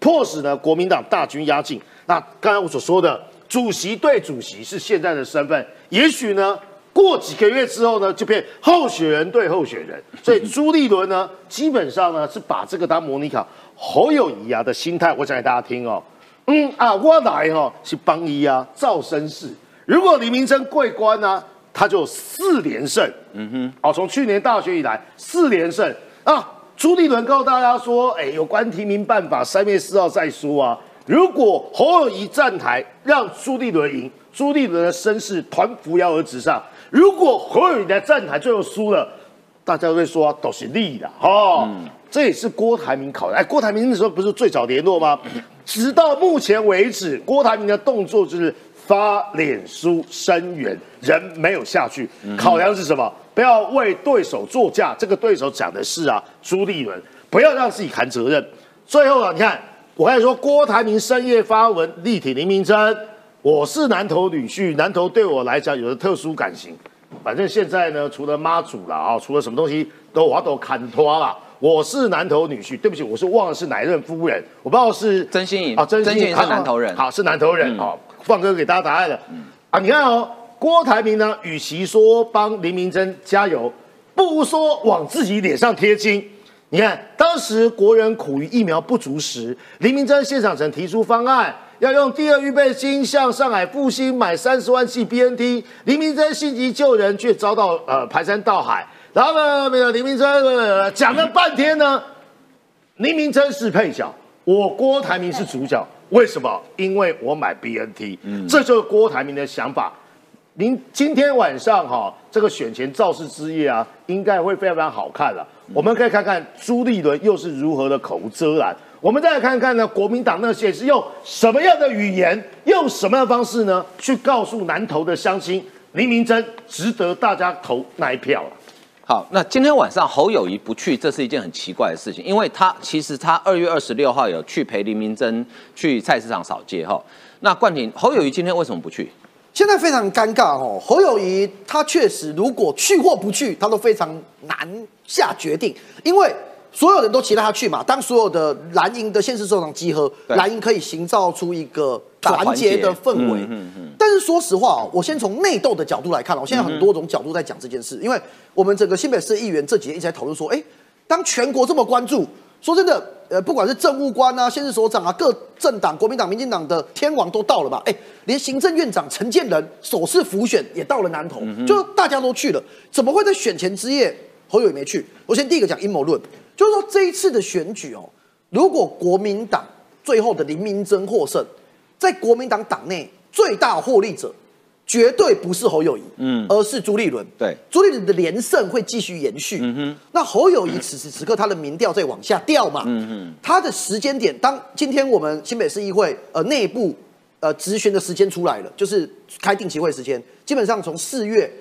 迫使呢国民党大军压境。那刚才我所说的主席对主席是现在的身份，也许呢过几个月之后呢，就变候选人对候选人。所以朱立伦呢，基本上呢是把这个当模拟考。侯友谊啊的心态，我讲给大家听哦。嗯啊，我来哦是帮一啊，赵绅士。如果李明珍桂冠呢、他就四连胜。嗯哼，哦，从去年大选以来四连胜啊。朱立伦告诉大家说，哎，有关提名办法，三月四号再说啊。如果侯友谊站台让朱立伦赢，朱立伦的声势团扶摇而直上。如果侯友谊在站台最后输了，大家都会说都是利的哦。这也是郭台铭考虑。哎，郭台铭那时候不是最早联络吗？直到目前为止，郭台铭的动作就是发脸书声援，人没有下去。考量是什么？不要为对手作嫁。这个对手讲的是啊，朱立伦，不要让自己扛责任。最后啊，你看，我刚才说郭台铭深夜发文力挺林明珍，我是南投女婿，南投对我来讲有着特殊感情。反正现在呢，除了妈祖了啊，除了什么东西都我都砍脱了。我是南投女婿，对不起，我是忘了是哪一任夫人，我不知道是曾心颖啊，曾曾心怡是南投人好是南投人哦。放哥给大家答案了啊，你看哦，郭台铭呢，与其说帮林明珍加油，不如说往自己脸上贴金。你看，当时国人苦于疫苗不足时，林明珍现场曾提出方案，要用第二预备金向上海复兴买三十万剂 BNT。林明珍心急救人，却遭到呃排山倒海。然后呢，没有林明珍、呃讲了半天呢，林明珍是配角，我郭台铭是主角。为什么？因为我买 BNT，、这就是郭台铭的想法。您今天晚上哈、这个选前造势之夜啊，应该会非常非常好看了。我们可以看看朱立伦又是如何的口无遮拦。我们再来看看呢，国民党那些是用什么样的语言，用什么样的方式呢，去告诉南投的乡亲，林明珍值得大家投那一票了。好，那今天晚上侯友谊不去，这是一件很奇怪的事情，因为他其实他二月二十六号有去陪林明珍去菜市场扫街哈。那冠廷侯友谊今天为什么不去？现在非常尴尬哦，侯友谊他确实如果去或不去，他都非常难下决定，因为所有人都期待他去嘛。当所有的蓝营的县市首长集合，对蓝营可以营造出一个大团结的氛围。嗯嗯嗯但是说实话哦，我先从内斗的角度来看哦，我现在很多种角度在讲这件事，因为我们整个新北市议员这几天一直在讨论说，哎，当全国这么关注，说真的，呃，不管是政务官啊、县市所长啊、各政党、国民党、民进党的天王都到了吧？哎，连行政院长陈建仁首次浮选也到了南投，就大家都去了，怎么会在选前之夜侯友也没去？我先第一个讲阴谋论，就是说这一次的选举哦，如果国民党最后的林明珍获胜，在国民党党内最大获利者。绝对不是侯友谊，嗯而是朱立伦。对，朱立伦的连胜会继续延续。嗯哼，那侯友谊此时此刻他的民调在往下掉嘛？嗯哼，他的时间点，当今天我们新北市议会呃内部呃质询的时间出来了，就是开定期会时间，基本上从四月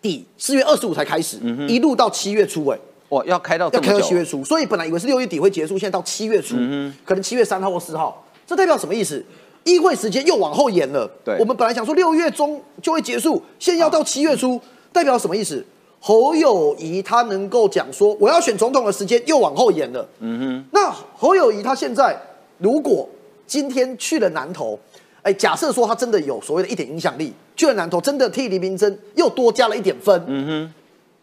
底四月二十五才开始，一路到七月初，哎，哇，要开到要开到七月初，所以本来以为是六月底会结束，现在到七月初，嗯可能七月三号或四号，这代表什么意思？议会时间又往后延了。对我们本来想说六月中就会结束，现在要到七月初，代表什么意思？侯友谊他能够讲说我要选总统的时间又往后延了。嗯哼，那侯友谊他现在如果今天去了南投，哎，假设说他真的有所谓的一点影响力，去了南投真的替黎明真又多加了一点分，嗯哼，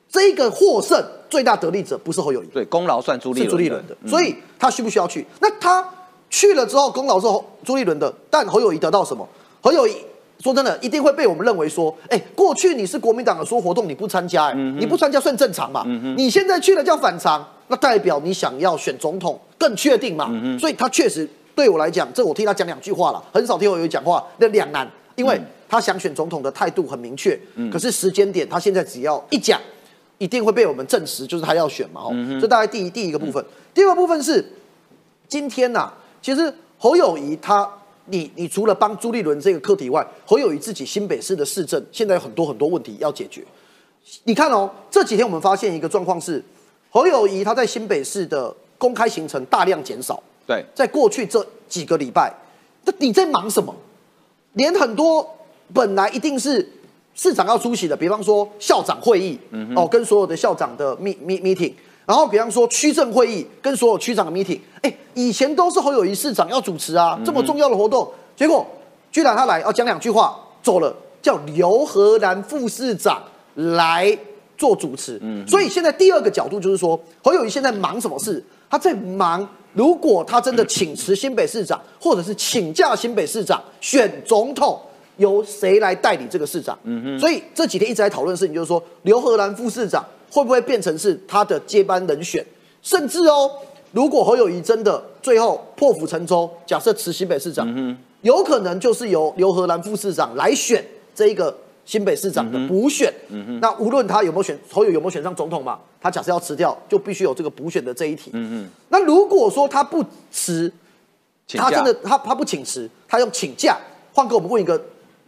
这个获胜最大得利者不是侯友谊，对，功劳算朱立是伦朱立伦的，嗯所以他需不需要去？那他去了之后，功劳是侯朱立伦的，但侯友谊得到什么？侯友谊说真的，一定会被我们认为说，哎，过去你是国民党的说活动你不参加、哎、嗯你不参加算正常嘛？你现在去了叫反常，那代表你想要选总统更确定嘛？嗯所以他确实对我来讲，这我替他讲两句话了，很少听侯友谊讲话，那两难，因为他想选总统的态度很明确，嗯可是时间点他现在只要一讲。一定会被我们证实，就是他要选嘛，这大概第一第一个部分。第二个部分是，今天呐、其实侯友谊他，你你除了帮朱立伦这个课题外，侯友谊自己新北市的市政现在有很多很多问题要解决。你看哦，这几天我们发现一个状况是，侯友谊他在新北市的公开行程大量减少，对，在过去这几个礼拜，那你在忙什么？连很多本来一定是市长要出席的，比方说校长会议，哦，跟所有的校长的 meet meet meeting，然后比方说区政会议跟所有区长的 meeting，哎，以前都是侯友谊市长要主持啊，这么重要的活动，结果居然他来要讲两句话走了，叫刘荷兰副市长来做主持。嗯所以现在第二个角度就是说，侯友谊现在忙什么事？他在忙，如果他真的请辞新北市长，或者是请假新北市长选总统，由谁来代理这个市长？所以这几天一直在讨论的事情，就是说刘荷兰副市长会不会变成是他的接班人选？甚至哦，如果侯友谊真的最后破釜沉舟，假设辞新北市长，有可能就是由刘荷兰副市长来选这一个新北市长的补选。那无论他有没有选侯友有没有选上总统嘛，他假设要辞掉，就必须有这个补选的这一题。那如果说他不辞，他真的他他不请辞，他用请假，换个我们问一个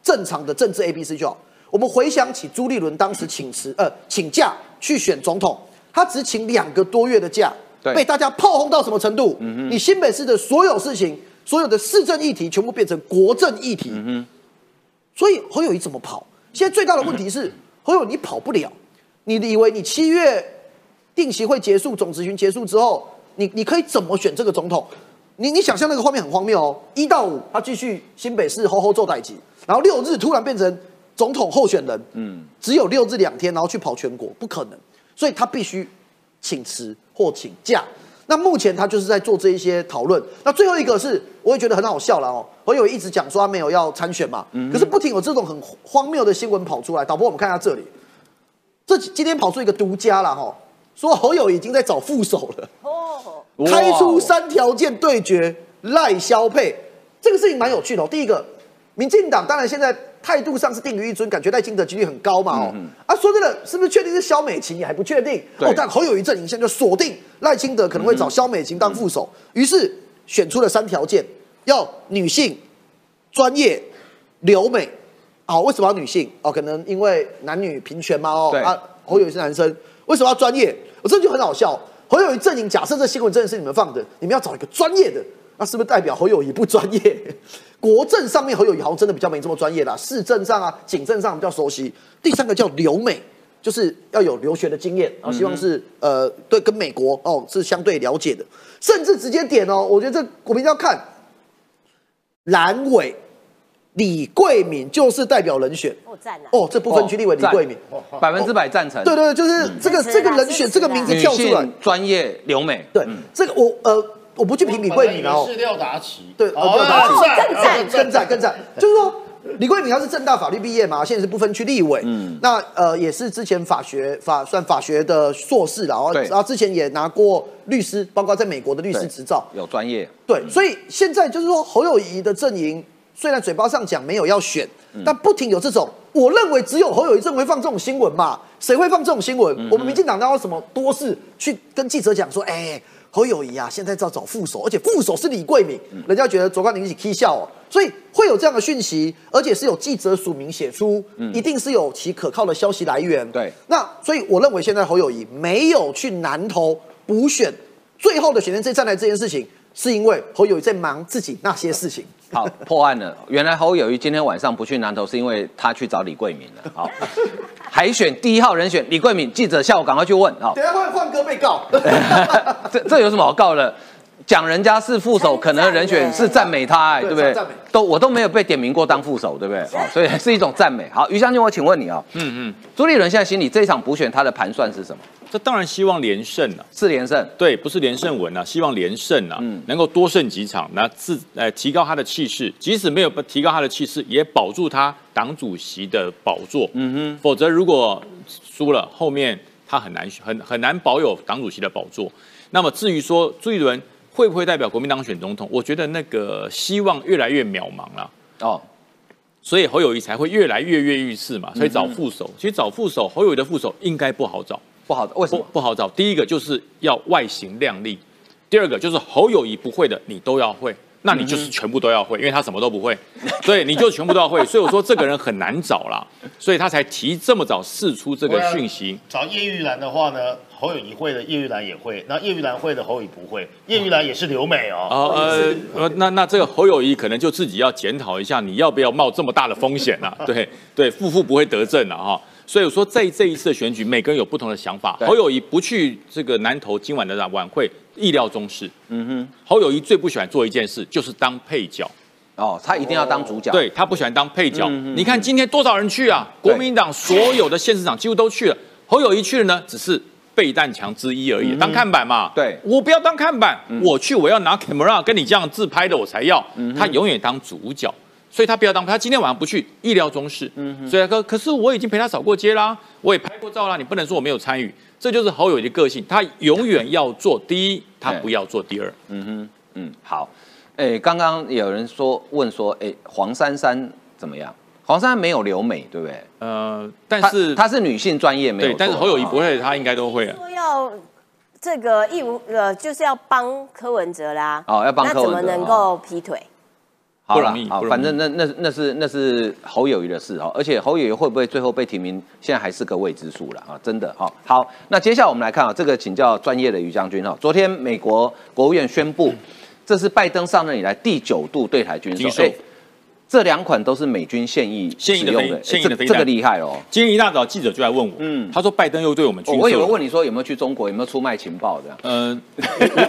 正常的政治 A B C 就好。我们回想起朱立伦当时请辞呃请假去选总统，他只请两个多月的假，被大家炮轰到什么程度？你新北市的所有事情，所有的市政议题，全部变成国政议题。所以侯友谊怎么跑？现在最大的问题是 侯友宜你跑不了。你以为你七月定期会结束，总咨询结束之后，你你可以怎么选这个总统？你你想象那个画面很荒谬哦，一到五他继续新北市吼吼做代级，然后六日突然变成总统候选人，嗯，只有六至两天，然后去跑全国，不可能，所以他必须请辞或请假。那目前他就是在做这一些讨论。那最后一个是，我也觉得很好笑了哦。侯友一直讲说他没有要参选嘛，可是不停有这种很荒谬的新闻跑出来。导播，我们看一下这里，这今天跑出一个独家了哈，说侯友已经在找副手了。哦，开出三条件对决赖萧配，这个事情蛮有趣的、哦。第一个，民进党当然现在态度上是定于一尊，感觉赖清德几率很高嘛哦。啊，说真的，是不是确定是萧美琴也还不确定哦。但侯友谊阵营现在就锁定赖清德可能会找萧美琴当副手，于是选出了三条件：要女性、专业、留美。哦，为什么要女性？哦，可能因为男女平权嘛哦。啊，侯友谊是男生。为什么要专业？我这就很好笑。侯友谊阵营假设这新闻真的是你们放的，你们要找一个专业的，那是不是代表侯友谊不专业？国政上面侯友谊好像真的比较没这么专业啦，市政上啊、警政上比较熟悉。第三个叫留美，就是要有留学的经验，然后希望是、呃对跟美国哦是相对了解的，甚至直接点哦，我觉得这我们一定要看蓝委李桂敏就是代表人选。哦赞啊！哦，这不分区立委李赞桂敏，百分之百赞成。对对对，就是这个这个人选这个名字女跳出来。性，专业留美，对这个我呃我不去评李桂敏啊哦是，廖达奇，对，哦呃，廖达更赞更赞更赞，就是说李桂敏他是正大法律毕业嘛，现在是不分区立委，嗯，那呃也是之前法学法算法学的硕士啦，然后对。然后之前也拿过律师，包括在美国的律师对执照，有专业，对，所以现在就是说侯友谊的阵营虽然嘴巴上讲没有要选，嗯。但不停有这种，我认为只有侯友谊阵会放这种新闻嘛，谁会放这种新闻？嗯我们民进党哪有什么多事去跟记者讲说，哎、侯友谊啊，现在在找副手，而且副手是李桂敏，嗯人家觉得卓冠廷一起 k 笑哦，所以会有这样的讯息，而且是有记者署名写出，一定是有其可靠的消息来源。嗯对，那所以我认为现在侯友谊没有去南投补选，最后的选战这站台这件事情，是因为侯友谊在忙自己那些事情。好破案了。原来侯友谊今天晚上不去南投，是因为他去找李桂敏了。好，海选第一号人选李桂敏，记者下午赶快去问。啊，等下换换歌被告，这这有什么好告的？讲人家是副手，可能人选是赞美他、哎，对对不对赞美？都我都没有被点名过当副手，对不对？哦，所以是一种赞美。好，于将军，我请问你啊、嗯嗯，朱立伦现在心里这一场补选他的盘算是什么？这当然希望连胜啊，四连胜，对，不是连胜文啊，希望连胜啊，能够多胜几场，那自呃提高他的气势，即使没有提高他的气势，也保住他党主席的宝座。嗯哼，否则如果输了，后面他很难很很难保有党主席的宝座。那么至于说朱立伦会不会代表国民党选总统，我觉得那个希望越来越渺茫了。哦，所以侯友谊才会越来越跃跃欲试嘛，所以找副手。其实找副手，侯友谊的副手应该不好找。不好找，为什不么？不好找。第一个就是要外形靓丽，第二个就是侯友谊不会的你都要会，那你就是全部都要会，因为他什么都不会，所以你就全部都要会。所以我说这个人很难找啦，所以他才提这么早试出这个讯息。找叶玉兰的话呢，侯友谊会的，叶玉兰也会；那叶玉兰会的，侯友谊不会。叶玉兰也是留美哦。哦呃呃，那那这个侯友谊可能就自己要检讨一下，你要不要冒这么大的风险啊？对对，夫妇不会得正啊哈。所以我说在这一次的选举，每个人有不同的想法。侯友谊不去这个南投今晚的晚会，意料中事。嗯哼，侯友谊最不喜欢做一件事，就是当配角。哦，他一定要当主角。，对他不喜欢当配角。嗯你看今天多少人去啊？对国民党所有的县市长几乎都去了，侯友谊去了呢，只是备弹墙之一而已，当看板嘛。嗯对嗯我不要当看板，我去我要拿 camera 跟你这样自拍的我才要。嗯他永远当主角。所以他不要当，他今天晚上不去，意料中事。嗯所以他说，可是我已经陪他扫过街啦，我也拍过照啦，你不能说我没有参与，这就是侯友谊的个性，他永远要做第一，他不要做第二。嗯哼，嗯好。哎，刚刚有人说问说，哎，黄珊珊怎么样？黄珊珊没有留美，对不对？呃，但是她是女性专业，没有。，对但是侯友谊不啊。会，他应该都会啊。说要这个义务呃，就是要帮柯文哲啦。哦要帮柯文哲那怎么能够劈腿？不容易不容易反正那那那是那是侯友谊的事哦，而且侯友谊会不会最后被提名，现在还是个未知数了啊，真的哈。好，那接下来我们来看啊，这个请教专业的于将军哈。昨天美国国务院宣布，这是拜登上任以来第九度对台军售这两款都是美军现役现役的使用的，飞现役的飞弹哎这这个厉害哦。今天一大早记者就来问我，嗯他说拜登又对我们军我以为问你说有没有去中国，有没有出卖情报这样。呃，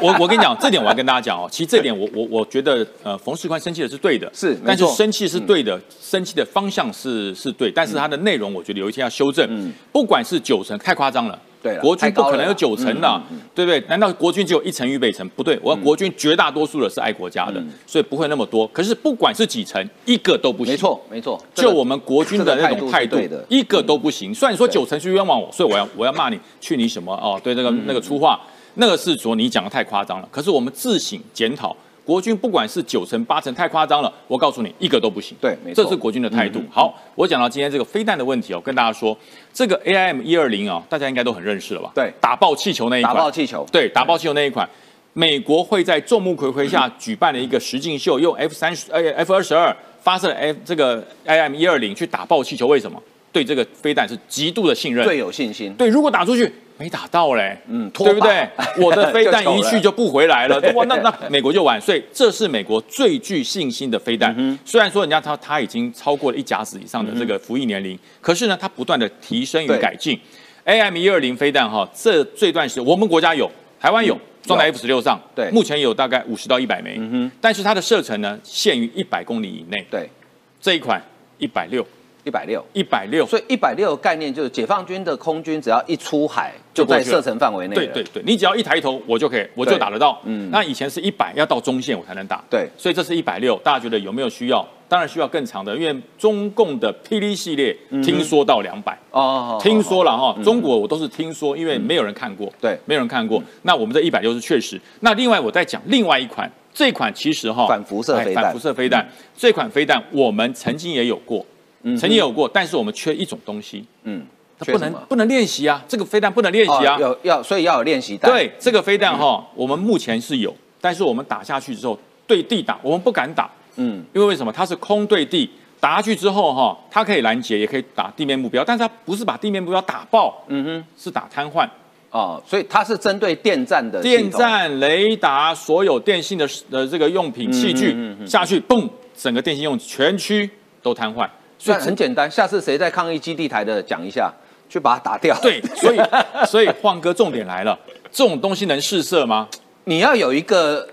我我我跟你讲，这点我要跟大家讲哦。其实这点我我我觉得，呃，冯世宽生气的是对的，是但是生气是对的，生气的方向是是对，但是它的内容我觉得有一天要修正。嗯不管是九成，太夸张了。国军不可能有九成的对不对？难道国军只有一成预备层？不对，我要国军绝大多数的是爱国家的，所以不会那么多。可是不管是几成，一个都不行。没错没错，这个就我们国军的那种态度一个都不行。虽然说九成是冤枉我，所以我要我要骂你，去你什么哦？对，那个那个粗话，那个是说你讲的太夸张了。可是我们自省检讨，国军不管是九成八成太夸张了，我告诉你，一个都不行。对没错这是国军的态度。好，我讲到今天这个飞弹的问题哦，跟大家说，这个 AIM 一二零啊，大家应该都很认识了吧？对打爆气球那一款，打爆气球对，打爆气球那一款。美国会在众目睽睽下举办了一个实境秀，用 F 三十呃 F 二十二发射了 F 这个 IM 一二零去打爆气球，为什么？对这个飞弹是极度的信任。最有信心。对，如果打出去，没打到嘞，嗯对不对？我的飞弹一去就不回来了，哇，那那美国就晚。所以这是美国最具信心的飞弹。虽然说人家他他已经超过了一甲子以上的这个服役年龄，可是呢，它不断的提升与改进。AM 一二零飞弹哈，这这段时间我们国家有，台湾有。装在 F 十六上，对目前有大概五十到一百枚，嗯但是它的射程呢限于一百公里以内。对，这一款一百六，一百六。一百六，所以一百六概念就是解放军的空军只要一出海就在射程范围内。对对对，你只要一抬头，我就可以，我就打得到。嗯嗯，那以前是一百，要到中线我才能打。对所以这是一百六，大家觉得有没有需要？当然需要更长的，因为中共的霹雳系列听说到两百、哦，听说了哈。中国我都是听说，因为没有人看过。对没有人看过。那我们这一百六是确实。那另外我再讲另外一款，这款其实哈反辐射飞弹哎反辐射飞弹这款飞弹我们曾经也有过，曾经有过，但是我们缺一种东西，嗯，它不能不能练习啊，这个飞弹不能练习啊。哦有要，所以要有练习弹。对，这个飞弹哈，我们目前是有，但是我们打下去之后对地打，我们不敢打，嗯，因为为什么？它是空对地，打下去之后哈，它可以拦截，也可以打地面目标，但是它不是把地面目标打爆，嗯哼，是打瘫痪。哦，所以它是针对电站的电站、雷达，所有电信的呃这个用品器具下去，嘣，整个电信用全区都瘫痪。虽然很简单，下次谁在抗议基地台的讲一下，去把它打掉。对，所以所以晃哥重点来了，这种东西能试射吗？你要有一个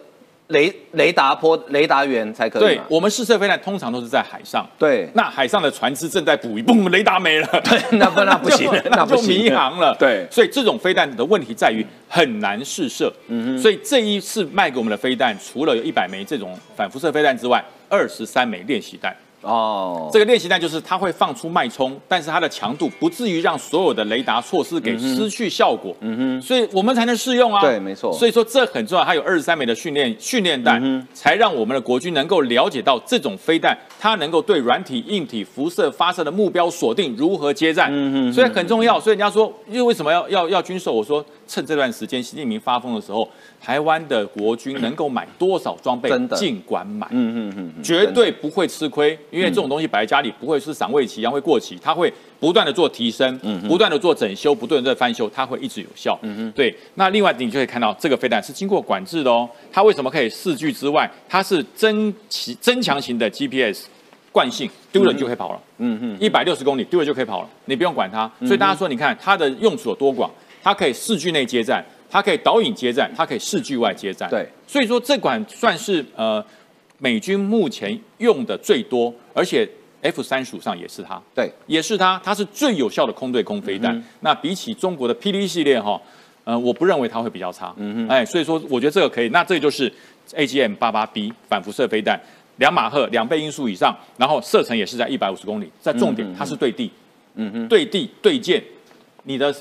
雷雷达波雷达员才可以。对我们试射飞弹通常都是在海上，对那海上的船只正在捕鱼，嘣，雷达没了，对，那不那不行那 就那不行迷航了。对所以这种飞弹的问题在于很难试射。嗯所以这一次卖给我们的飞弹，除了有一百枚这种反辐射飞弹之外，二十三枚练习弹。哦，这个练习弹就是它会放出脉冲，但是它的强度不至于让所有的雷达措施给失去效果。嗯哼，所以我们才能试用啊。对没错所以说这很重要，它有二十三枚的训练训练弹，才让我们的国军能够了解到这种飞弹它能够对软体、硬体辐射发射的目标锁定如何接战。嗯哼，所以很重要。所以人家说，因为为什么要要要军售？我说趁这段时间习近平发疯的时候，台湾的国军能够买多少装备，尽管买。嗯嗯嗯嗯，绝对不会吃亏，因为这种东西摆在家里不会是赏味期一样会过期，它会不断的做提升，不断的做整修，不断的翻修，它会一直有效。嗯对。那另外你就可以看到这个飞弹是经过管制的哦，它为什么可以四距之外？它是增其增强型的 GPS 惯性，丢了你就可以跑了。嗯嗯，一百六十公里丢了就可以跑了，你不用管它。所以大家说，你看它的用处有多广，它可以视距内接站，它可以导引接站，它可以视距外接站。对，所以说这款算是呃美军目前用的最多，而且 F 三十五上也是它，对，也是它，它是最有效的空对空飞弹。那比起中国的霹雳系列哈，呃，我不认为它会比较差。嗯哼，哎，所以说我觉得这个可以。那这就是 AGM 八八 B 反辐射飞弹，两马赫两倍音速以上，然后射程也是在一百五十公里。在重点，它是对地，嗯哼，对地对舰，你的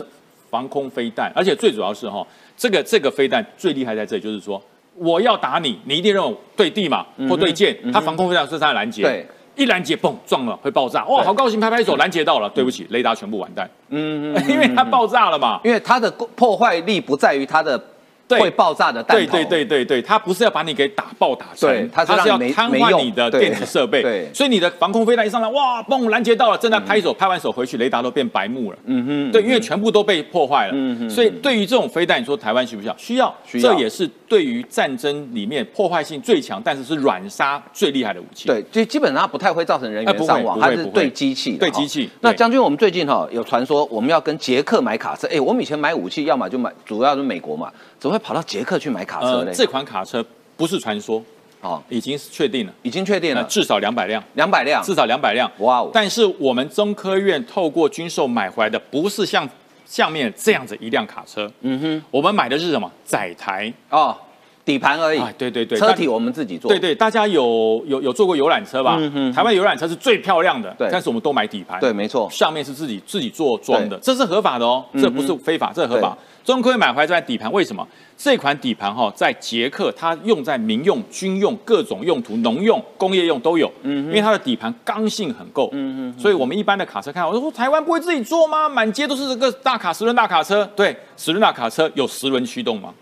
防空飞弹，而且最主要是哈，这个这个飞弹最厉害在这里，就是说我要打你，你一定认为对地嘛或对舰，它防空飞弹是它的拦截，对。一拦截，嘣，撞了会爆炸，哇，好高兴，拍拍手，拦截到了。对不起，雷达全部完蛋，嗯，因为它爆炸了嘛。因为它的破坏力不在于它的对会爆炸的弹头，对对对对对，它不是要把你给打爆打沉，对它是让要瘫痪你的电子设备。对所以你的防空飞弹一上来，哇，嘣，拦截到了，正在拍手，拍完手回去，雷达都变白幕了。嗯哼，对，因为全部都被破坏了。嗯哼所以对于这种飞弹，你说台湾需不需要？需要，需要这也是对于战争里面破坏性最强，但是是软杀最厉害的武器。对，就基本上它不太会造成人员伤亡，它是对机器对机器那将军，我们最近哈有传说我们要跟捷克买卡车，哎，我们以前买武器要么就买，主要是美国嘛，怎么会跑到捷克去买卡车呃，嘞？这款卡车不是传说，哦，已经是确定了，已经确定了，至少两百辆。两百辆，至少两百辆。哇哦但是我们中科院透过军售买回来的，不是像下面这样子一辆卡车。嗯哼，我们买的是什么？载台。哦，底盘而已，哎，对对对，车体我们自己做，对对，大家有有有坐过游览车吧？台湾游览车是最漂亮的，对。但是我们都买底盘，对没错。上面是自己自己做装的，对。这是合法的哦，这不是非法，这是合法。中科院买回来这款底盘，为什么？这款底盘哈，在捷克它用在民用、军用各种用途，农用、工业用都有，嗯，因为它的底盘刚性很够，嗯嗯，所以我们一般的卡车看，我说台湾不会自己做吗？满街都是这个大卡十轮大卡车，对，十轮大卡车有十轮驱动吗？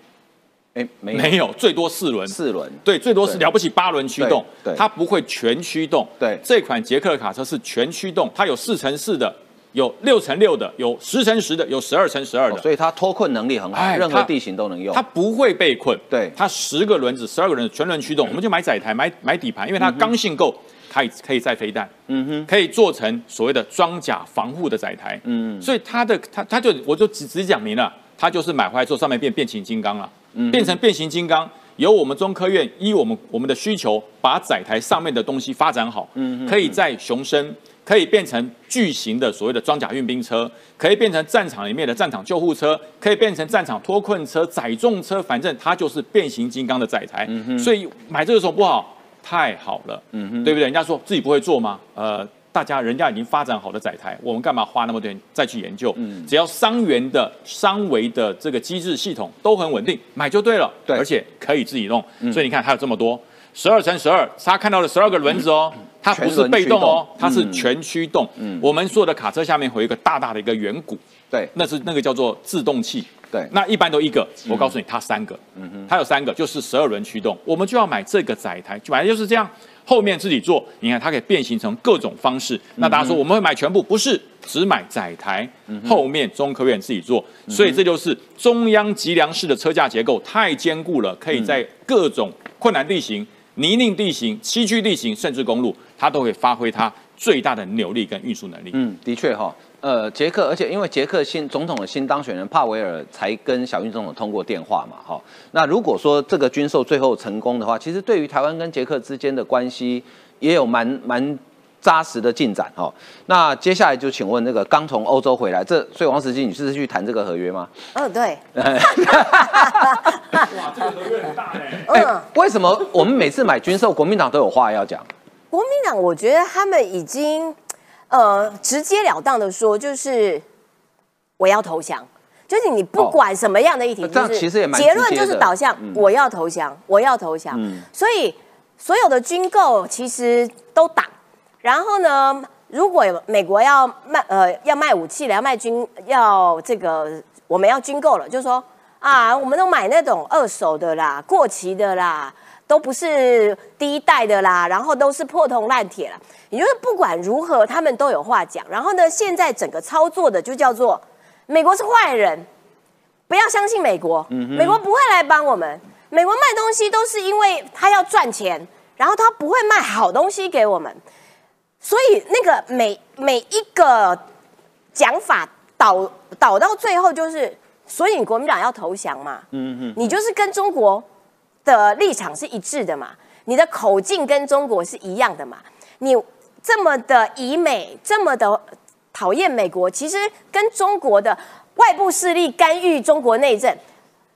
哎，没有没有，最多四轮，四轮，对，最多是了不起八轮驱动，对对它不会全驱动。对这款捷克的卡车是全驱动，它有四乘四的有六乘六的，有十乘十的，有十二乘十二的，哦所以它脱困能力很好，任何地形都能用它。不会被困。对它十个轮子、十二个轮子全轮驱动，我们就买载台、买买底盘，因为它刚性够，可以可以载飞弹，嗯哼，可以做成所谓的装甲防护的载台，嗯，所以它的它它就我就直直讲明了，它就是买回来之后上面变变形金刚了，变成变形金刚。由我们中科院依我们我们的需求，把载台上面的东西发展好，嗯，可以在雄升，可以变成巨型的所谓的装甲运兵车，可以变成战场里面的战场救护车，可以变成战场脱困车、载重车，反正它就是变形金刚的载台。所以买这个时候不好，太好了，对不对？人家说自己不会做吗？呃，大家人家已经发展好的载台，我们干嘛花那么多钱再去研究？嗯。只要伤员的伤维的这个机制系统都很稳定，买就对了。对。而且可以自己弄，所以你看它有这么多。十二乘十二，他看到了十二个轮子哦，它不是被动哦，它是全驱动。我们所有的卡车下面会有一个大大的一个圆鼓，对。那是那个叫做自动器。对。那一般都一个，我告诉你，它三个，嗯。哼。它有三个，就是十二轮驱动，我们就要买这个载台，本来就是这样，后面自己做，你看它可以变形成各种方式。那大家说我们会买全部，不是，只买载台，后面中科院自己做，所以这就是中央脊梁式的车架结构，太坚固了，可以在各种困难地形、泥泞地形、崎岖地形，甚至公路，它都会发挥它最大的扭力跟运输能力。嗯，的确哈，呃，捷克，而且因为捷克新总统的新当选人帕维尔才跟小英总统通过电话嘛，哈，那如果说这个军售最后成功的话，其实对于台湾跟捷克之间的关系也有蛮蛮扎实的进展哈。那接下来就请问那个刚从欧洲回来，这所以王石基，你是去谈这个合约吗？嗯，对，哇，这个合约很大哎。哎、嗯，为什么我们每次买军售，国民党都有话要讲？国民党我觉得他们已经呃直截了当的说，就是我要投降。就是你不管什么样的议题，就是结论就是导向嗯我要投降，我要投降。所以所有的军购其实都挡。然后呢，如果美国要卖呃要卖武器了，要卖军要这个我们要军购了，就说啊，我们都买那种二手的啦、过期的啦，都不是第一代的啦，然后都是破铜烂铁了。也就是不管如何，他们都有话讲。然后呢，现在整个操作的就叫做美国是坏人，不要相信美国，美国不会来帮我们。美国卖东西都是因为他要赚钱，然后他不会卖好东西给我们。所以那个每每一个讲法导导到最后就是，所以你国民党要投降嘛，嗯嗯，你就是跟中国的立场是一致的嘛，你的口径跟中国是一样的嘛，你这么的以美，这么的讨厌美国，其实跟中国的外部势力干预中国内政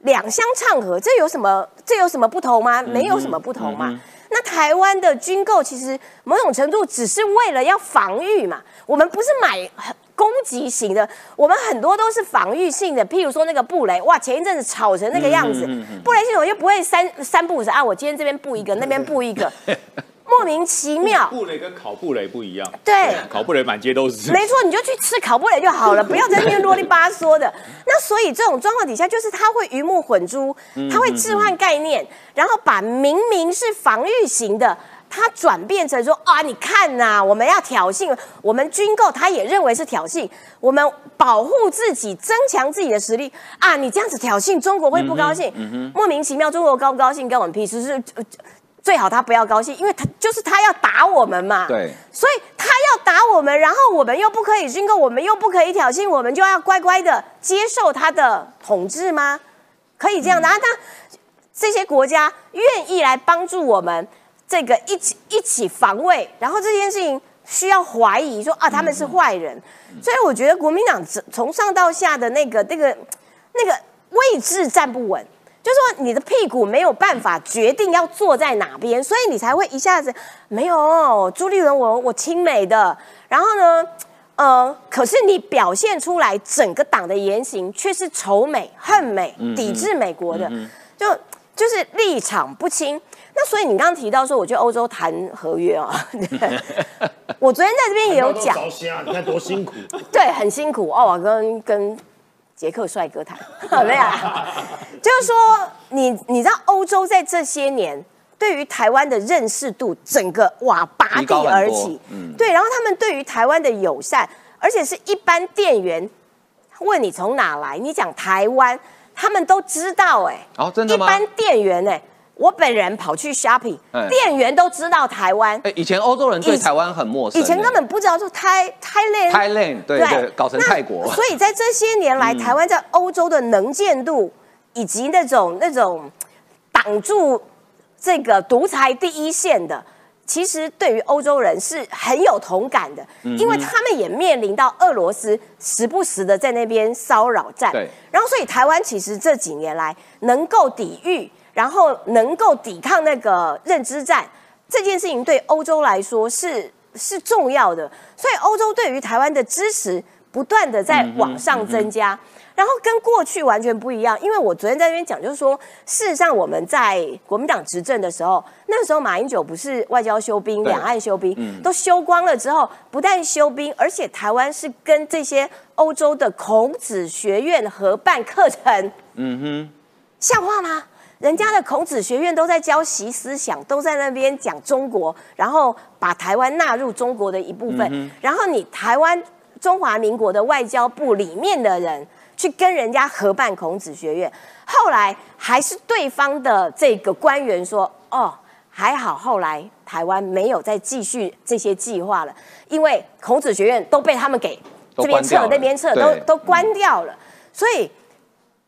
两相唱和，这有什么这有什么不同吗？没有什么不同嘛。那台湾的军购其实某种程度只是为了要防御嘛，我们不是买很攻击型的，我们很多都是防御性的。譬如说那个布雷，哇，前一阵子吵成那个样子，布雷系统又不会三三步是啊，我今天这边布一个，那边布一个，莫名其妙。布雷跟烤布雷不一样，对烤布雷满街都是。没错，你就去吃烤布雷就好了，不要在那边啰里吧嗦的。那所以这种状况底下，就是他会鱼目混珠，他会置换概念，然后把明明是防御型的。他转变成说啊，你看呐、我们要挑衅，我们军购，他也认为是挑衅，我们保护自己，增强自己的实力啊，你这样子挑衅，中国会不高兴，莫名其妙，中国高不高兴跟我们屁事，是呃最好他不要高兴，因为他就是他要打我们嘛，对。所以他要打我们，然后我们又不可以军购，我们又不可以挑衅，我们就要乖乖的接受他的统治吗？可以这样的？啊，那这些国家愿意来帮助我们这个一起一起防卫，然后这件事情需要怀疑说啊他们是坏人，所以我觉得国民党从从上到下的那个那个那个位置站不稳。就是说，你的屁股没有办法决定要坐在哪边，所以你才会一下子没有朱立伦我我亲美的，然后呢，呃，可是你表现出来整个党的言行却是仇美、恨美、抵制美国的，就就是立场不清。那所以你刚刚提到说，我去欧洲谈合约啊，我昨天在这边也有讲，你看多辛苦。对，很辛苦哦，我跟跟杰克帅哥谈，没有啦，就是说你你知道欧洲在这些年对于台湾的认识度整个哇拔地而起，嗯对，然后他们对于台湾的友善，而且是一般店员问你从哪来，你讲台湾，他们都知道哎、哦，真的吗？一般店员哎、我本人跑去 shopping，、哎。店员都知道台湾，哎，以前欧洲人对台湾很陌生，以前根本不知道说台 Thailand Thailand 对对，搞成泰国，嗯所以在这些年来，台湾在欧洲的能见度以及那种那种挡住这个独裁第一线的，其实对于欧洲人是很有同感的，嗯因为他们也面临到俄罗斯时不时的在那边骚扰战。对，然后所以台湾其实这几年来能够抵御，然后能够抵抗那个认知战这件事情，对欧洲来说是是重要的，所以欧洲对于台湾的支持不断的在往上增加。然后跟过去完全不一样，因为我昨天在那边讲，就是说，事实上我们在国民党执政的时候，那个时候马英九不是外交休兵、对两岸休兵，都休光了之后，不但休兵，而且台湾是跟这些欧洲的孔子学院合办课程，嗯哼，像话吗？人家的孔子学院都在教习思想，都在那边讲中国，然后把台湾纳入中国的一部分。然后你台湾中华民国的外交部里面的人去跟人家合办孔子学院，后来还是对方的这个官员说：“哦，还好，后来台湾没有再继续这些计划了，因为孔子学院都被他们给这边撤那边撤，都都关掉了。所以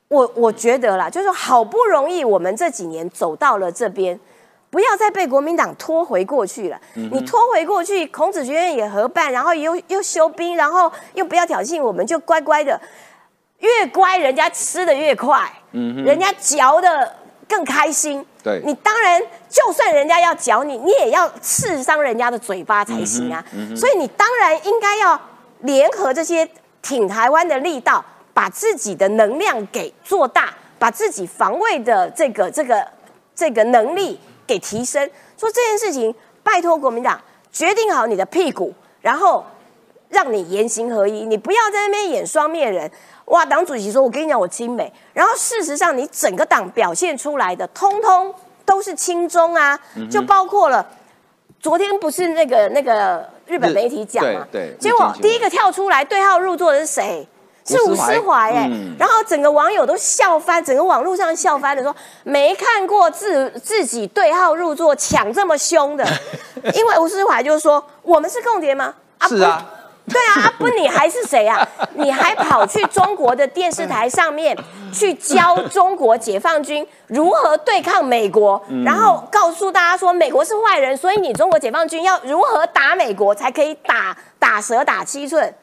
我我觉得啦，就是好不容易我们这几年走到了这边，不要再被国民党拖回过去了。你拖回过去，孔子学院也合办，然后又又休兵，然后又不要挑衅我们，就乖乖的，越乖人家吃的越快，人家嚼的更开心。对你当然，就算人家要嚼你，你也要刺伤人家的嘴巴才行啊。所以你当然应该要联合这些挺台湾的力道，把自己的能量给做大，把自己防卫的这个这个这个能力给提升。说这件事情，拜托国民党决定好你的屁股，然后让你言行合一，你不要在那边演双面人。哇，党主席说：“我跟你讲，我亲美。”然后事实上，你整个党表现出来的，通通都是亲中啊，就包括了昨天不是那个那个日本媒体讲嘛，对对结果第一个跳出来对号入座的是谁？是吴吴思怀哎、嗯然后整个网友都笑翻，整个网络上笑翻了，说 没看过自自己对号入座抢这么凶的，因为吴思怀就说我们是共谍吗？是啊，不对啊，啊不你还是谁啊？你还跑去中国的电视台上面 去教中国解放军如何对抗美国，然后告诉大家说美国是坏人，所以你中国解放军要如何打美国才可以打打蛇打七寸？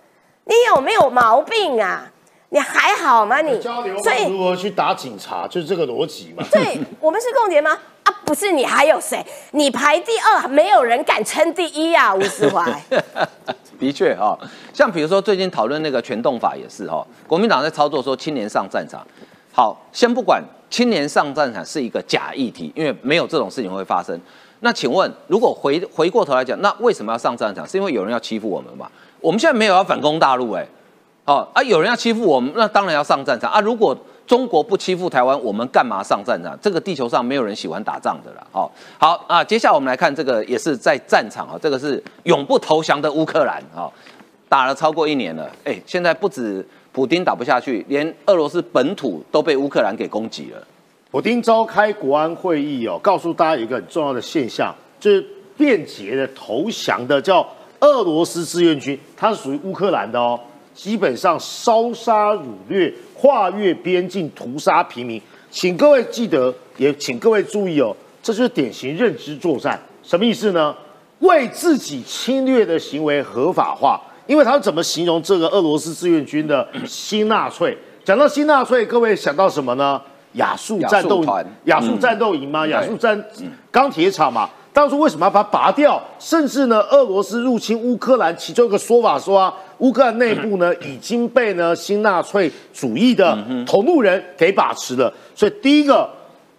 你有没有毛病啊？你还好吗你？交流所以如何去打警察，就是这个逻辑嘛。对 我们是共谍吗？啊，不是，你还有谁？你排第二，没有人敢称第一啊，吴思怀。的确哈、像比如说最近讨论那个全动法也是哈、国民党在操作说青年上战场。好，先不管青年上战场是一个假议题，因为没有这种事情会发生。那请问，如果回回过头来讲，那为什么要上战场？是因为有人要欺负我们嘛？我们现在没有要反攻大陆、哎，哦啊，有人要欺负我们，那当然要上战场啊。如果中国不欺负台湾，我们干嘛上战场？这个地球上没有人喜欢打仗的啦。哦，好啊，接下来我们来看这个，也是在战场啊、这个是永不投降的乌克兰啊、打了超过一年了，哎，现在不止普丁打不下去，连俄罗斯本土都被乌克兰给攻击了。普丁召开国安会议哦，告诉大家一个很重要的现象，就是便捷的投降的叫俄罗斯志愿军，它是属于乌克兰的哦，基本上烧杀掳掠，跨越边境屠杀平民。请各位记得，也请各位注意哦，这就是典型认知作战。什么意思呢？为自己侵略的行为合法化。因为他怎么形容这个俄罗斯志愿军的新纳粹？讲到新纳粹，各位想到什么呢？亚速战斗亚速团亚速战斗营吗？嗯亚速战钢铁厂嘛。当初为什么要把它拔掉？甚至呢，俄罗斯入侵乌克兰，其中一个说法说啊，乌克兰内部呢已经被呢新纳粹主义的同路人给把持了。所以第一个，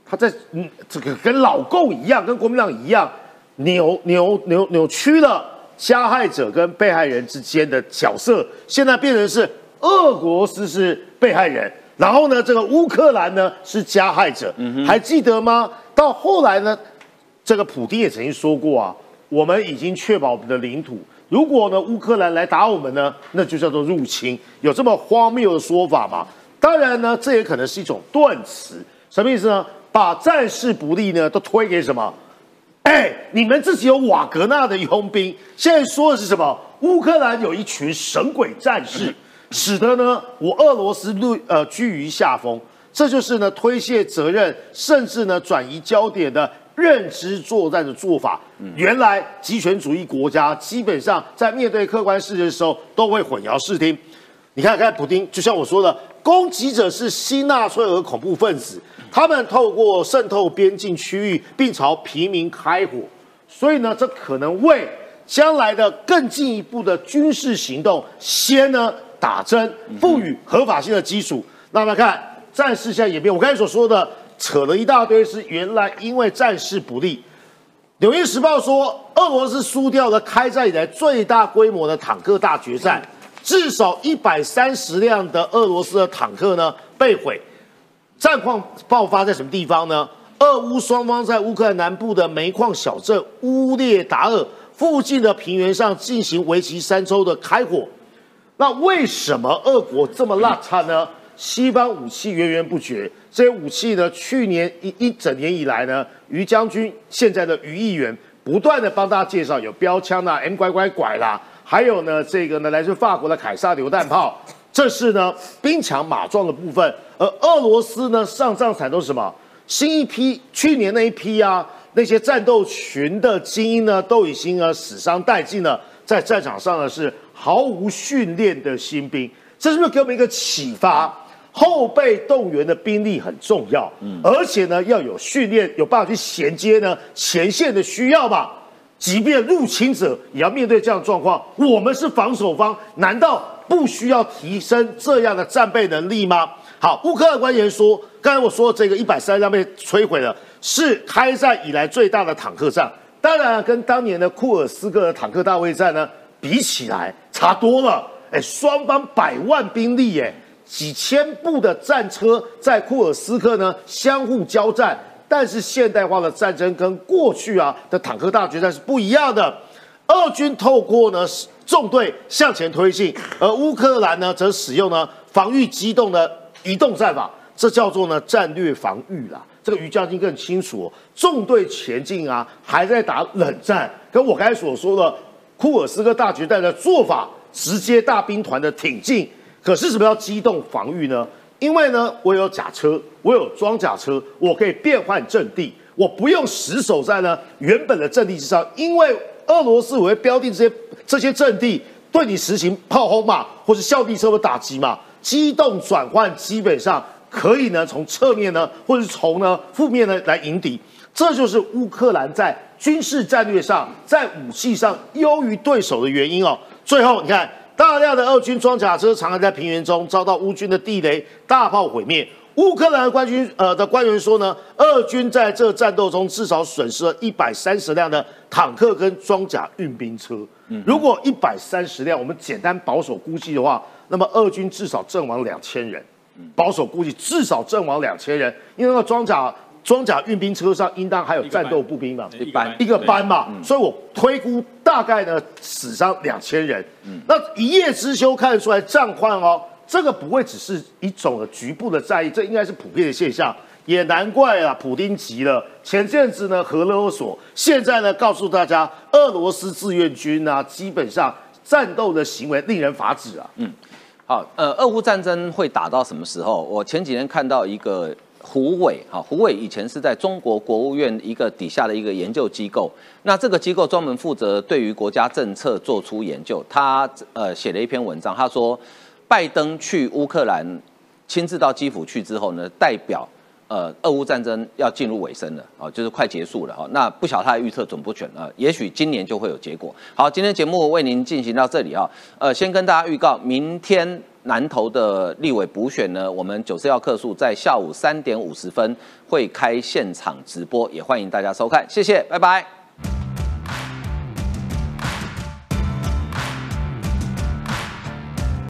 他在嗯这个跟老共一样，跟国民党一样，扭扭扭扭曲了加害者跟被害人之间的角色，现在变成是俄国斯是被害人，然后呢，这个乌克兰呢是加害者，还记得吗？到后来呢，这个普丁也曾经说过啊，我们已经确保我们的领土如果呢乌克兰来打我们呢，那就叫做入侵，有这么荒谬的说法吗？当然呢，这也可能是一种断词，什么意思呢？把战事不利呢都推给什么？哎，你们自己有瓦格纳的佣兵，现在说的是什么？乌克兰有一群神鬼战士，使得呢我俄罗斯落呃居于下风，这就是呢推卸责任，甚至呢转移焦点的认知作战的做法。原来集权主义国家基本上在面对客观事实的时候都会混淆视听。你看，看普丁，就像我说的，攻击者是新纳粹和恐怖分子，他们透过渗透边境区域，并朝平民开火，所以呢，这可能为将来的更进一步的军事行动先呢打针，赋予合法性的基础。那么看战事现在演变，我刚才所说的扯了一大堆，是原来因为战事不利。纽约时报说，俄罗斯输掉了开战以来最大规模的坦克大决战。至少一百三十辆的俄罗斯的坦克呢被毁，战况爆发在什么地方呢？俄乌双方在乌克兰南部的煤矿小镇乌列达尔附近的平原上进行为期三周的开火。那为什么俄国这么邋遢呢？西方武器源源不绝，这些武器呢，去年一一整年以来呢，于将军现在的于议员不断的帮大家介绍，有标枪啦，M 拐拐拐啦。还有呢，这个呢，来自法国的凯撒榴弹炮，这是呢兵强马壮的部分。而俄罗斯呢，上战场都是什么？新一批去年那一批啊，那些战斗群的精英呢，都已经呢死伤殆尽了，在战场上呢是毫无训练的新兵。这是不是给我们一个启发？后备动员的兵力很重要，嗯，而且呢要有训练，有办法去衔接呢前线的需要吧。即便入侵者也要面对这样的状况，我们是防守方，难道不需要提升这样的战备能力吗？好，乌克兰官员说，刚才我说的这个一百三十辆被摧毁了，是开战以来最大的坦克战。当然，跟当年的库尔斯克的坦克大会战呢比起来，差多了。哎，双方百万兵力，哎，几千部的战车在库尔斯克呢相互交战。但是现代化的战争跟过去啊的坦克大决战是不一样的。俄军透过呢纵队向前推进，而乌克兰呢则使用呢防御机动的移动战法，这叫做呢战略防御啦。这个于将军更清楚，纵队前进啊，还在打冷战。跟我刚才所说的库尔斯克大决战的做法，直接大兵团的挺进。可是什么叫机动防御呢？因为呢，我有甲车，我有装甲车，我可以变换阵地，我不用死守在呢原本的阵地之上。因为俄罗斯我会标定这些这些阵地，对你实行炮轰嘛，或是校地车的打击嘛，机动转换基本上可以呢从侧面呢，或者是从呢负面呢来迎敌。这就是乌克兰在军事战略上，在武器上优于对手的原因哦。最后你看。大量的俄军装甲车藏在平原中，遭到乌军的地雷大炮毁灭。乌克兰官军呃的官员说呢，俄军在这战斗中至少损失了一百三十辆的坦克跟装甲运兵车。如果一百三十辆，我们简单保守估计的话，那么俄军至少阵亡两千人。保守估计至少阵亡两千人，因为那个装甲。装甲运兵车上应当还有战斗步兵嘛？一班一个班嘛，所以我推估大概呢死伤两千人。嗯那一叶之秋看得出来战况哦，这个不会只是一种的局部的战役，这应该是普遍的现象。也难怪啊，普丁急了。前阵子呢核勒索，现在呢告诉大家，俄罗斯志愿军啊，基本上战斗的行为令人发指啊。嗯，好，呃，俄乌战争会打到什么时候？我前几天看到一个。胡伟，哈，胡伟以前是在中国国务院一个底下的一个研究机构，那这个机构专门负责对于国家政策做出研究。他呃写了一篇文章，他说，拜登去乌克兰，亲自到基辅去之后呢，代表呃俄乌战争要进入尾声了，哦，就是快结束了哈。那不晓他的预测准不准啊？也许今年就会有结果。好，今天节目为您进行到这里啊，呃，先跟大家预告，明天。南投的立委补选呢，我们九四要客数在下午三点五十分会开现场直播，也欢迎大家收看，谢谢，拜拜。